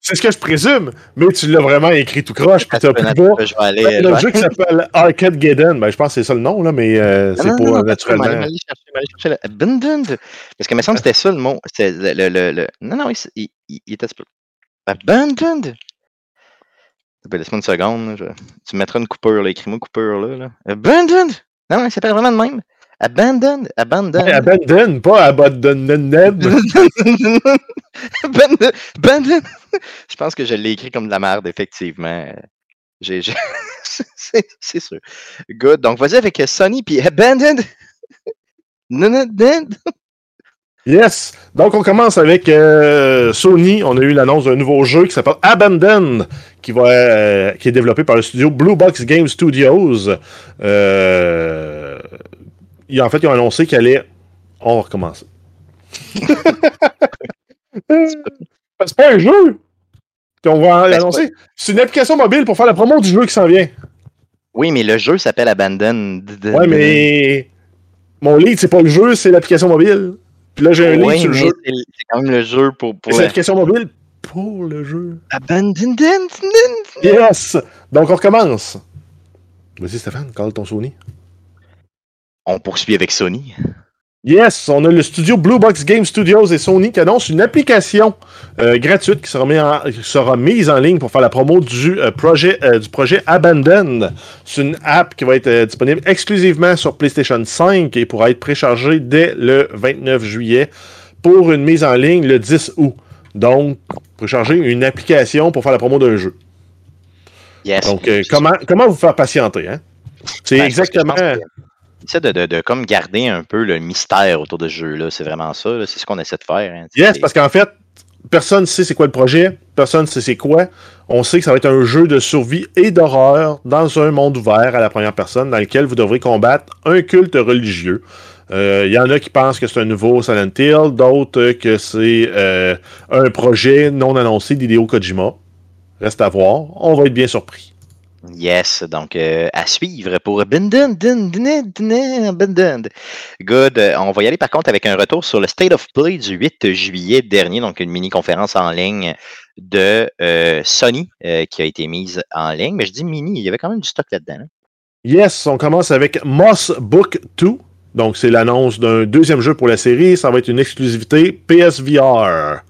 ce, ce que je présume, mais tu l'as vraiment écrit tout croche, puis t'as pris bas. Je vais aller. Le jeu qui s'appelle Arcade Gaiden, ben, je pense que c'est ça le nom, là, mais euh, c'est Non, pas non, non, naturellement. je vais aller chercher, le abandoned. Parce que me semble que c'était ça le mot. Le, le, le, le- Non, non, il, il, il- était. Abandoned? Ben, Laisse-moi une seconde. là, je- Tu mettras une coupure, là. Écris-moi coupure, là. là. Abandoned? Non, non, il s'appelle vraiment de même. Abandoned. Abandoned. Ouais, Abandon, pas Abandoned. Abandoned. Abandoned. Je pense que je l'ai écrit comme de la merde, effectivement. J'ai, j'ai- c'est, sûr. Good. Donc, vas-y avec Sony puis Abandoned. Non, non, non. Yes! Donc, on commence avec euh, Sony. On a eu l'annonce d'un nouveau jeu qui s'appelle Abandon, qui, va, euh, qui est développé par le studio Blue Box Game Studios. Euh, ils- en fait, ils ont annoncé qu'il allait. On va recommencer. c'est pas un jeu! qu'on va Ben, annoncer. C'est une application mobile pour faire la promo du jeu qui s'en vient. Oui, mais le jeu s'appelle Abandoned. Ouais, mais. Mon lead, c'est pas le jeu, c'est l'application mobile. Puis là, j'ai un lead sur le jeu. c'est, quand même le jeu pour. pour C'est l'application mobile pour le jeu. Abandoned. Yes! Donc, on recommence. Vas-y, Stéphane, call ton Sony. On poursuit avec Sony. Yes, on a le studio Blue Box Game Studios et Sony qui annonce une application euh, gratuite qui sera, mis en- qui sera mise en ligne pour faire la promo du, euh, projet, euh, du projet Abandon. C'est une app qui va être euh, disponible exclusivement sur PlayStation 5 et pourra être préchargée dès le 29 juillet pour une mise en ligne le 10 août. Donc, précharger une application pour faire la promo d'un jeu. Yes. Donc, comment, comment vous faire patienter, hein? C'est Ben, exactement. Essaie de, de, de comme garder un peu le mystère autour de ce jeu-là. C'est vraiment ça. C'est ce qu'on essaie de faire. hein. Yes, parce qu'en fait, personne ne sait c'est quoi le projet, personne ne sait c'est quoi. On sait que ça va être un jeu de survie et d'horreur dans un monde ouvert à la première personne dans lequel vous devrez combattre un culte religieux. Euh, Il y en a qui pensent que c'est un nouveau Silent Hill, d'autres euh, que c'est euh, un projet non annoncé d'Hideo Kojima. Reste à voir, on va être bien surpris. Yes, donc euh, à suivre pour. Good. On va y aller par contre avec un retour sur le State of Play du 8 juillet dernier, donc une mini-conférence en ligne de euh, Sony euh, qui a été mise en ligne. Mais je dis mini, il y avait quand même du stock là-dedans. hein. Yes, on commence avec Moss Book 2. Donc, c'est l'annonce d'un deuxième jeu pour la série. Ça va être une exclusivité PSVR.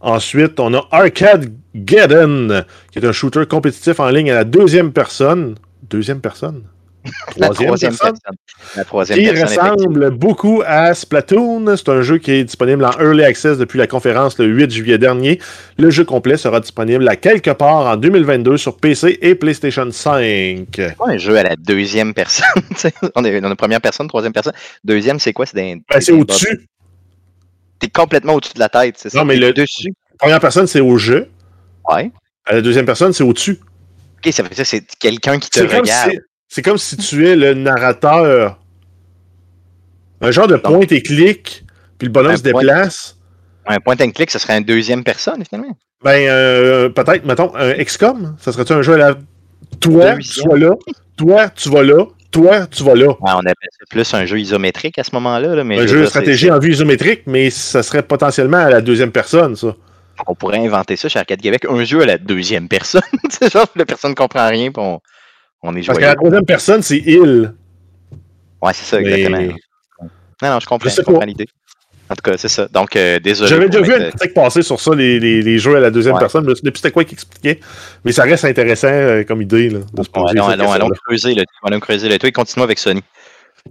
Ensuite, on a Arcade Geddon, qui est un shooter compétitif en ligne à la deuxième personne. Deuxième personne? La troisième personne? personne. La troisième Qui personne. ressemble beaucoup à Splatoon. C'est un jeu qui est disponible en Early Access depuis la conférence le 8 juillet dernier. Le jeu complet sera disponible à quelque part en 2022 sur PC et PlayStation 5. C'est pas un jeu à la deuxième personne? on est on est première personne, troisième personne. Deuxième, c'est quoi? C'est. Ben, au-dessus. T'es complètement au-dessus de la tête, c'est ça? Non, mais le- dessus? Première personne, c'est au jeu. Ouais. À la deuxième personne, c'est au-dessus. Ok, ça veut dire que c'est quelqu'un qui te regarde. si- c'est comme si tu es le narrateur. Un genre de point et clic, puis le bonhomme Un se point- déplace. Un point and click, ce serait une deuxième personne, finalement. Ben, euh, peut-être, mettons, un XCOM, ça serait-tu un jeu à la. Toi, tu vas là. Toi, tu vas là. Toi, tu vas là. Ouais, on appelle ça plus un jeu isométrique à ce moment-là. là, mais Un jeu de stratégie en vue isométrique, mais ça serait potentiellement à la deuxième personne, ça. On pourrait inventer ça chez Arcade Québec, un jeu à la deuxième personne. c'est genre, la personne ne comprend rien, puis on, on est Parce joyeux. qu'à la troisième personne, c'est il. Ouais, c'est ça, Mais- exactement. Non, non, je comprends, Je comprends l'idée. En tout cas, c'est ça. Donc, euh, désolé. J'avais déjà vu un critique passer sur ça, les, les- les jeux à la deuxième Ouais. personne. Je me souviens plus c'était quoi qui expliquait? Mais ça reste intéressant euh, comme idée là, de se poser allons, allons, allons creuser le tout. Allons creuser le tout et continuons avec Sony.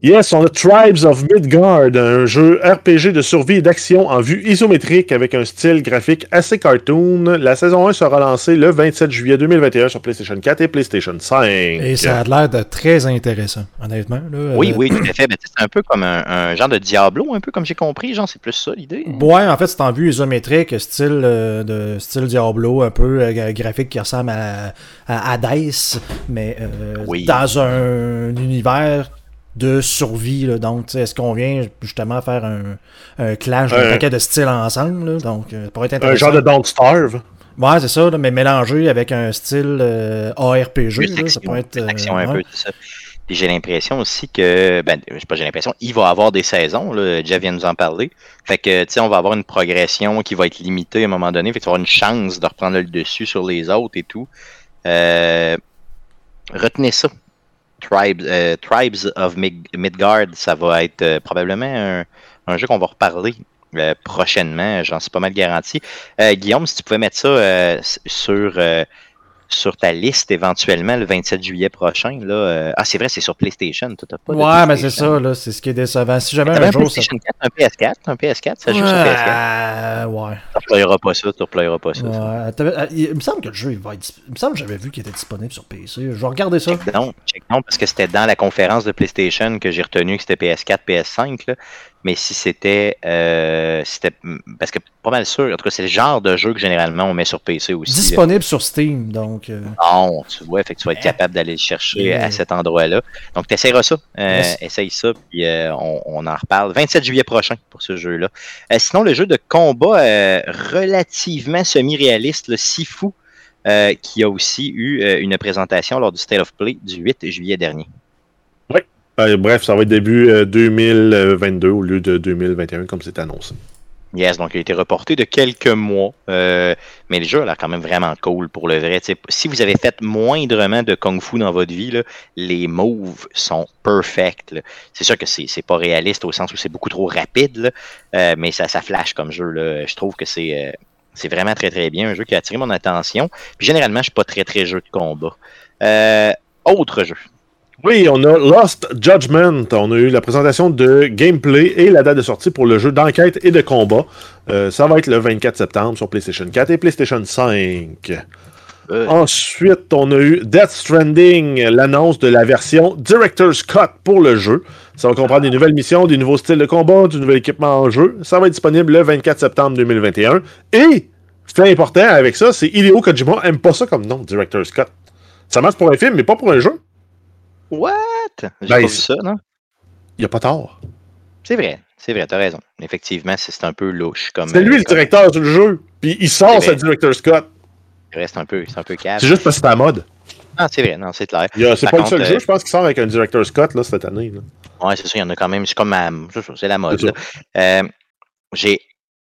Yes, on a Tribes of Midgard, un jeu RPG de survie et d'action en vue isométrique avec un style graphique assez cartoon. La saison 1 sera lancée le 27 juillet 2021 sur PlayStation 4 et PlayStation 5. Et ça a l'air de très intéressant, honnêtement. là. Oui, Euh, oui, tout à fait. C'est un peu comme un, un genre de Diablo, un peu comme j'ai compris. Genre, c'est plus ça l'idée. Ouais, en fait, c'est en vue isométrique, style, euh, de, style Diablo, un peu euh, graphique qui ressemble à, à Hades, mais euh, Oui. dans un univers de survie. là. donc, est-ce qu'on vient justement faire un, un clash d'un Un- paquet de styles ensemble? là? donc, euh, ça pourrait être Un intéressant. genre de Don't Starve. Ouais, c'est ça, là, mais mélangé avec un style euh, ARPG. Ça pourrait être. euh, action un ouais. peu, c'est ça. Puis j'ai l'impression aussi que, ben, je sais pas, j'ai l'impression, il va avoir des saisons, là, Jeff vient de nous en parler. Fait que, tu sais, on va avoir une progression qui va être limitée à un moment donné. Fait que tu vas avoir une chance de reprendre le dessus sur les autres et tout. Euh, retenez ça. Tribes, euh, Tribes of Mid- Midgard, ça va être euh, probablement un, un jeu qu'on va reparler euh, prochainement, j'en suis pas mal garanti. Euh, Guillaume, si tu pouvais mettre ça euh, sur, euh, sur ta liste éventuellement le 27 juillet prochain. Là, euh, ah, c'est vrai, c'est sur PlayStation. T'as pas de Ouais, mais c'est ça, là, c'est ce qui est décevant. Si jamais un un jour ça. PlayStation 4, un PS4, un PS4, ça joue sur PS4. Ouais, ouais. Tu reployeras pas ça, tu pas ça. Ouais, ah, il me semble que le jeu, il va être. Il me semble que j'avais vu qu'il était disponible sur PC. Je vais regarder ça. Check non, check non, parce que c'était dans la conférence de PlayStation que j'ai retenu que c'était PS4, PS5. Là. Mais si c'était. euh, c'était parce que pas mal sûr, en tout cas, c'est le genre de jeu que généralement on met sur PC aussi. là. Disponible sur Steam, donc. euh, Non, tu vois, fait que tu vas être capable d'aller le chercher à cet endroit-là. Donc, tu essaieras ça. Euh, Yes. Essaye ça, puis euh, on, on en reparle 27 juillet prochain pour ce jeu-là. Euh, sinon, le jeu de combat euh, relativement semi-réaliste, le Sifu, euh, qui a aussi eu euh, une présentation lors du State of Play du 8 juillet dernier. Euh, bref, ça va être début euh, 2022 au lieu de 2021, comme c'est annoncé. Yes, donc il a été reporté de quelques mois, euh, mais le jeu a l'air quand même vraiment cool pour le vrai. Si vous avez fait moindrement de kung fu dans votre vie, les moves sont perfects. C'est sûr que c'est pas réaliste au sens où c'est beaucoup trop rapide, euh, mais ça, ça flash comme jeu. Je trouve que c'est euh, vraiment très très bien, un jeu qui a attiré mon attention. Généralement, je suis pas très très jeu de combat. Euh, autre jeu. Oui, on a Lost Judgment. On a eu la présentation de gameplay et la date de sortie pour le jeu d'enquête et de combat. Euh, ça va être le 24 septembre sur PlayStation 4 et PlayStation 5. Euh, Ensuite, on a eu Death Stranding, l'annonce de la version Director's Cut pour le jeu. Ça va comprendre des nouvelles missions, des nouveaux styles de combat, du nouvel équipement en jeu. Ça va être disponible le 24 septembre 2021. Et, c'est important avec ça, c'est Hideo Kojima aime pas ça comme nom, Director's Cut. Ça marche pour un film, mais pas pour un jeu. What? J'ai Ben, pas vu ça, non? Il a pas tort. C'est vrai, c'est vrai, t'as raison. Effectivement, c'est un peu louche. comme. C'est lui euh, le directeur du jeu. Puis il sort. Director's Cut. C'est vrai, c'est un peu, c'est un peu cave. C'est juste parce que c'est à la mode. Ah, c'est vrai, non, c'est clair. Il C'est pas le seul euh, jeu, je pense, qui sort avec un Director's Cut là, cette année. Ouais, c'est ça, il y en a quand même. C'est comme ma- c'est ça, c'est la mode. Euh, j'ai,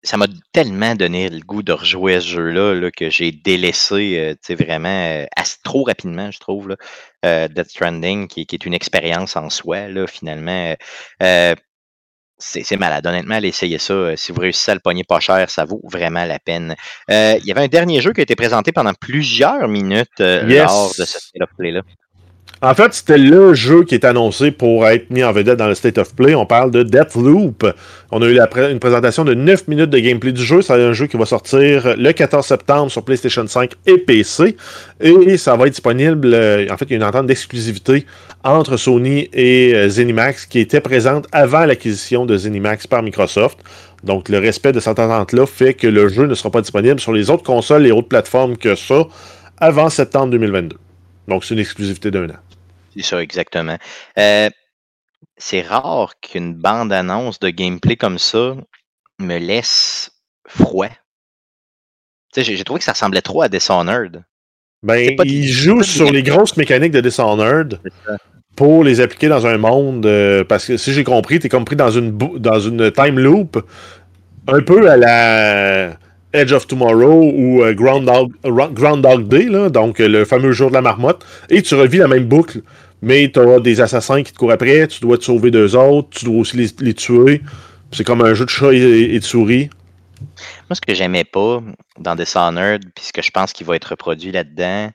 ça m'a tellement donné le goût de rejouer à ce jeu-là là, que j'ai délaissé, euh, tu sais, vraiment euh, trop rapidement, je trouve, là, euh, Death Stranding, qui, qui est une expérience en soi, là, finalement. Euh, c'est malade. Honnêtement, allez essayer ça. Si vous réussissez à le pogner pas cher, ça vaut vraiment la peine. Il y avait un dernier jeu qui a été présenté pendant plusieurs minutes Yes. lors de ce Play-là. En fait, c'était le jeu qui est annoncé pour être mis en vedette dans le State of Play. On parle de Deathloop. On a eu une présentation de 9 minutes de gameplay du jeu. C'est un jeu qui va sortir le 14 septembre sur PlayStation 5 et PC. Et ça va être disponible. euh, en fait, il y a une entente d'exclusivité entre Sony et euh, ZeniMax qui était présente avant l'acquisition de ZeniMax par Microsoft. Donc, le respect de cette entente-là fait que le jeu ne sera pas disponible sur les autres consoles et autres plateformes que ça avant septembre 2022. Donc, c'est une exclusivité d'un an. C'est ça, exactement. Euh, c'est rare qu'une bande-annonce de gameplay comme ça me laisse froid. J'ai trouvé que ça ressemblait trop à Dishonored. Ben, pas- il joue c'est pas sur les grosses mécaniques de Dishonored pour les appliquer dans un monde. euh, parce que si j'ai compris, t'es compris dans une, dans une time loop, un peu à la Edge of Tomorrow ou euh, Groundhog, Ro- Groundhog Day, là, donc le fameux jour de la marmotte, et tu revis la même boucle. Mais tu as des assassins qui te courent après, tu dois te sauver d'eux autres, tu dois aussi les, les tuer. C'est comme un jeu de chat et, et de souris. Moi, ce que j'aimais pas dans Dishonored, puis ce que je pense qu'il va être reproduit là-dedans,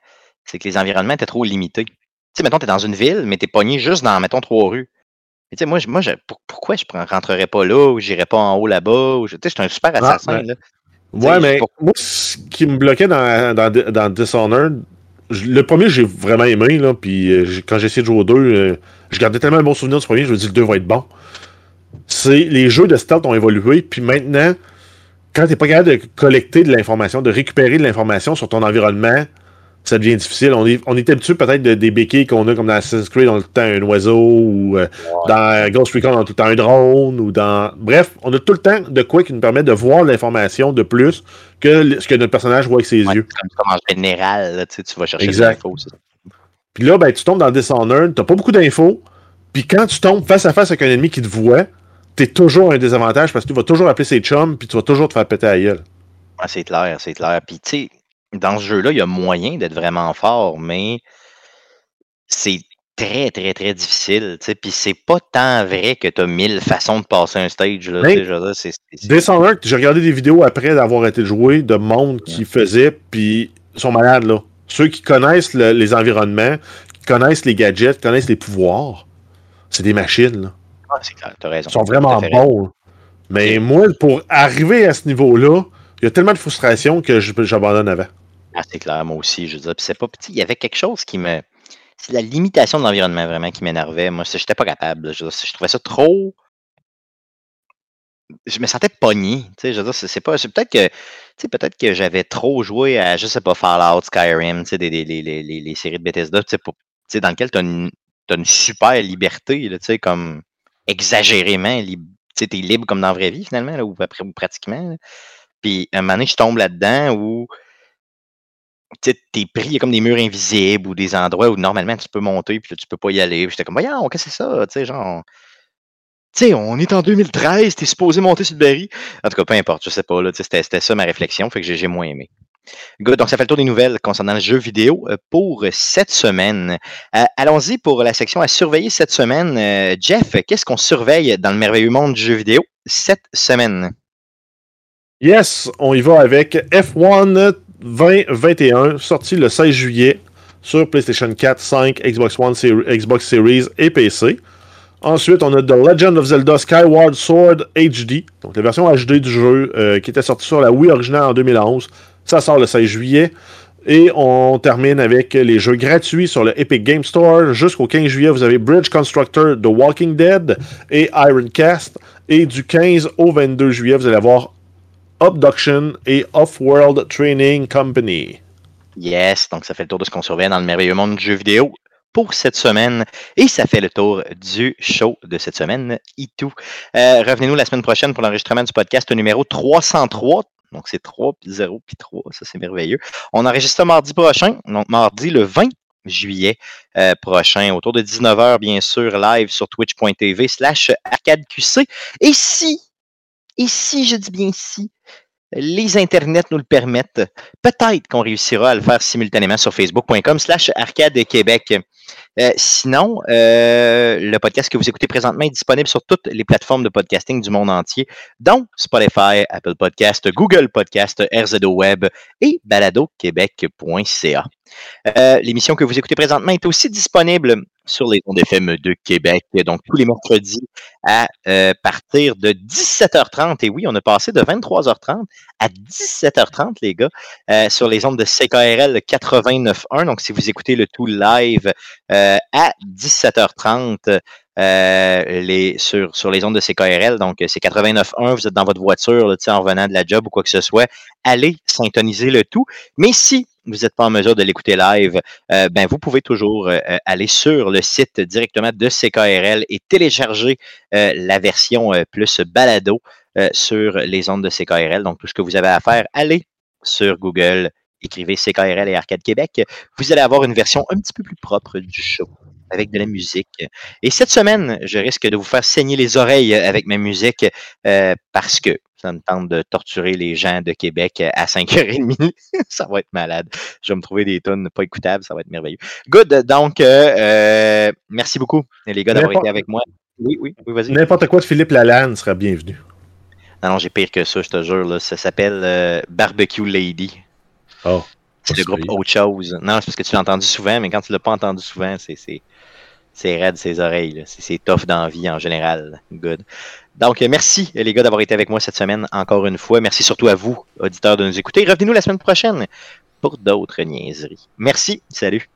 c'est que les environnements étaient trop limités. Tu sais, mettons, t'es dans une ville, mais t'es pogné juste dans, mettons, trois rues. Et tu sais, moi, je- moi je- pour- pourquoi je ne rentrerais pas là, ou j'irais pas en haut là-bas, ou je- tu sais, je suis un super Ah, assassin, ben, là. Ouais, mais pour- moi, ce qui me bloquait dans, dans, dans Dishonored, le premier, j'ai vraiment aimé, là, puis euh, quand j'ai essayé de jouer au deux, euh, je gardais tellement un bon souvenir du premier, je me dis le 2 va être bon. C'est les jeux de stealth ont évolué, puis maintenant, quand t'es pas capable de collecter de l'information, de récupérer de l'information sur ton environnement, ça devient difficile. On est, on est habitué peut-être de, des béquilles qu'on a comme dans Assassin's Creed, on a tout le temps un oiseau, ou euh, dans Ghost Recon, on a tout le temps un drone, ou dans... Bref, on a tout le temps de quoi qui nous permet de voir l'information de plus que ce que notre personnage voit avec ses Ouais, yeux. comme, en général, là, tu sais, tu vas chercher Exact. de l'info. c'est ça. Puis là, ben, tu tombes dans Dishonored, t'as pas beaucoup d'infos. Puis quand tu tombes face à face avec un ennemi qui te voit, t'es toujours un désavantage parce que tu vas toujours appeler ses chums, puis tu vas toujours te faire péter à gueule. Ah, c'est clair, c'est clair. Puis, tu sais, dans ce jeu-là, il y a moyen d'être vraiment fort, mais c'est très, très, très difficile. Puis, c'est pas tant vrai que tu as mille façons de passer un stage. Là, veux dire, c'est- j'ai regardé des vidéos après d'avoir été joué de monde qui faisait, puis ils sont malades, là. Ceux qui connaissent le- les environnements, qui connaissent les gadgets, qui connaissent les pouvoirs, c'est des machines, là. Ah, c'est clair, t'as raison. Ils sont vraiment bons. là. Mais moi, pour arriver à ce niveau-là, il y a tellement de frustration que j'abandonne avant. Ah, c'est clair, moi aussi, je veux dire. Puis c'est pas petit. Il y avait quelque chose qui me. C'est la limitation de l'environnement vraiment qui m'énervait. Moi, j'étais pas capable. Je, je trouvais ça trop. Je me sentais pogné. Tu sais, je veux dire, c'est pas. C'est peut-être que. Tu sais, peut-être que j'avais trop joué à, je sais pas, Fallout, Skyrim, tu sais, des, des- les, les- les- séries de Bethesda, tu sais, pour- tu sais, dans lesquelles tu as une, une super liberté, là, tu sais, comme exagérément libre. Tu sais, libre comme dans la vraie vie, finalement, ou, ou pratiquement. Puis, un moment donné, je tombe là-dedans où t'es pris, il y a comme des murs invisibles ou des endroits où normalement tu peux monter, puis là, tu peux pas y aller. J'étais comme, voyons, qu'est-ce que c'est ça? Tu sais, genre. Tu sais, on est en 2013, t'es supposé monter sur le baril. En tout cas, peu importe, je sais pas, là, c'était ça ma réflexion, fait que j'ai j'ai moins aimé. Good, donc ça fait le tour des nouvelles concernant le jeu vidéo euh, pour cette semaine. Euh, Allons-y pour la section à surveiller cette semaine. Euh, Jeff, qu'est-ce qu'on surveille dans le merveilleux monde du jeu vidéo cette semaine? Yes, on y va avec F1 2021, sorti le 16 juillet sur PlayStation 4, 5, Xbox One, Xbox Series et PC. Ensuite, on a The Legend of Zelda Skyward Sword HD, donc la version HD du jeu euh, qui était sortie sur la Wii originale en 2011. Ça sort le 16 juillet. Et on termine avec les jeux gratuits sur le Epic Game Store. Jusqu'au 15 juillet, vous avez Bridge Constructor The Walking Dead et Iron Cast. Et du 15 au 22 juillet, vous allez avoir Abduction et Off-World Training Company. Yes, donc ça fait le tour de ce qu'on surveille dans le merveilleux monde du jeu vidéo pour cette semaine. Et ça fait le tour du show de cette semaine, Itou. Euh, Revenez-nous la semaine prochaine pour l'enregistrement du podcast numéro 303. Donc c'est 3, puis 0, puis 3. Ça, c'est merveilleux. On enregistre mardi prochain, donc mardi le 20 juillet euh, prochain, autour de 19h, bien sûr, live sur twitch.tv slash arcadeqc. Et si, et si, je dis bien si, les internets nous le permettent, peut-être qu'on réussira à le faire simultanément sur facebook.com slash arcade Québec. Euh, sinon, euh, le podcast que vous écoutez présentement est disponible sur toutes les plateformes de podcasting du monde entier, dont Spotify, Apple Podcast, Google Podcast, RZO Web et baladoquebec.ca. Euh, L'émission que vous écoutez présentement est aussi disponible sur les ondes FM de Québec, donc tous les mercredis à euh, partir de 17h30. Et oui, on a passé de 23h30 à 17h30, les gars, euh, sur les ondes de CKRL 89.1. Donc, si vous écoutez le tout live à 17h30 euh, les, sur, sur les ondes de CKRL, donc c'est 89.1, vous êtes dans votre voiture là, en revenant de la job ou quoi que ce soit, allez syntoniser le tout. Mais si vous n'êtes pas en mesure de l'écouter live, euh, ben vous pouvez toujours euh, aller sur le site directement de CKRL et télécharger euh, la version euh, plus balado euh, sur les ondes de CKRL. Donc, tout ce que vous avez à faire, allez sur Google, écrivez CKRL et Arcade Québec. Vous allez avoir une version un petit peu plus propre du show avec de la musique. Et cette semaine, je risque de vous faire saigner les oreilles avec ma musique euh, parce que ça me tente de torturer les gens de Québec à 5h30. ça va être malade. Je vais me trouver des tonnes pas écoutables. Ça va être merveilleux. Good. Donc, euh, euh, merci beaucoup, les gars, d'avoir été avec moi. Oui, oui, oui, vas-y. N'importe quoi de Philippe Lalanne sera bienvenu. Non, non, j'ai pire que ça, je te jure. Là. Ça s'appelle euh, Barbecue Lady. Oh. C'est le groupe Autre Chose. Non, c'est parce que tu l'as entendu souvent, mais quand tu l'as pas entendu souvent, c'est c'est raide ses oreilles. C'est tough dans la vie en général. Good. Donc, merci les gars d'avoir été avec moi cette semaine encore une fois. Merci surtout à vous, auditeurs, de nous écouter. Revenez-nous la semaine prochaine pour d'autres niaiseries. Merci. Salut.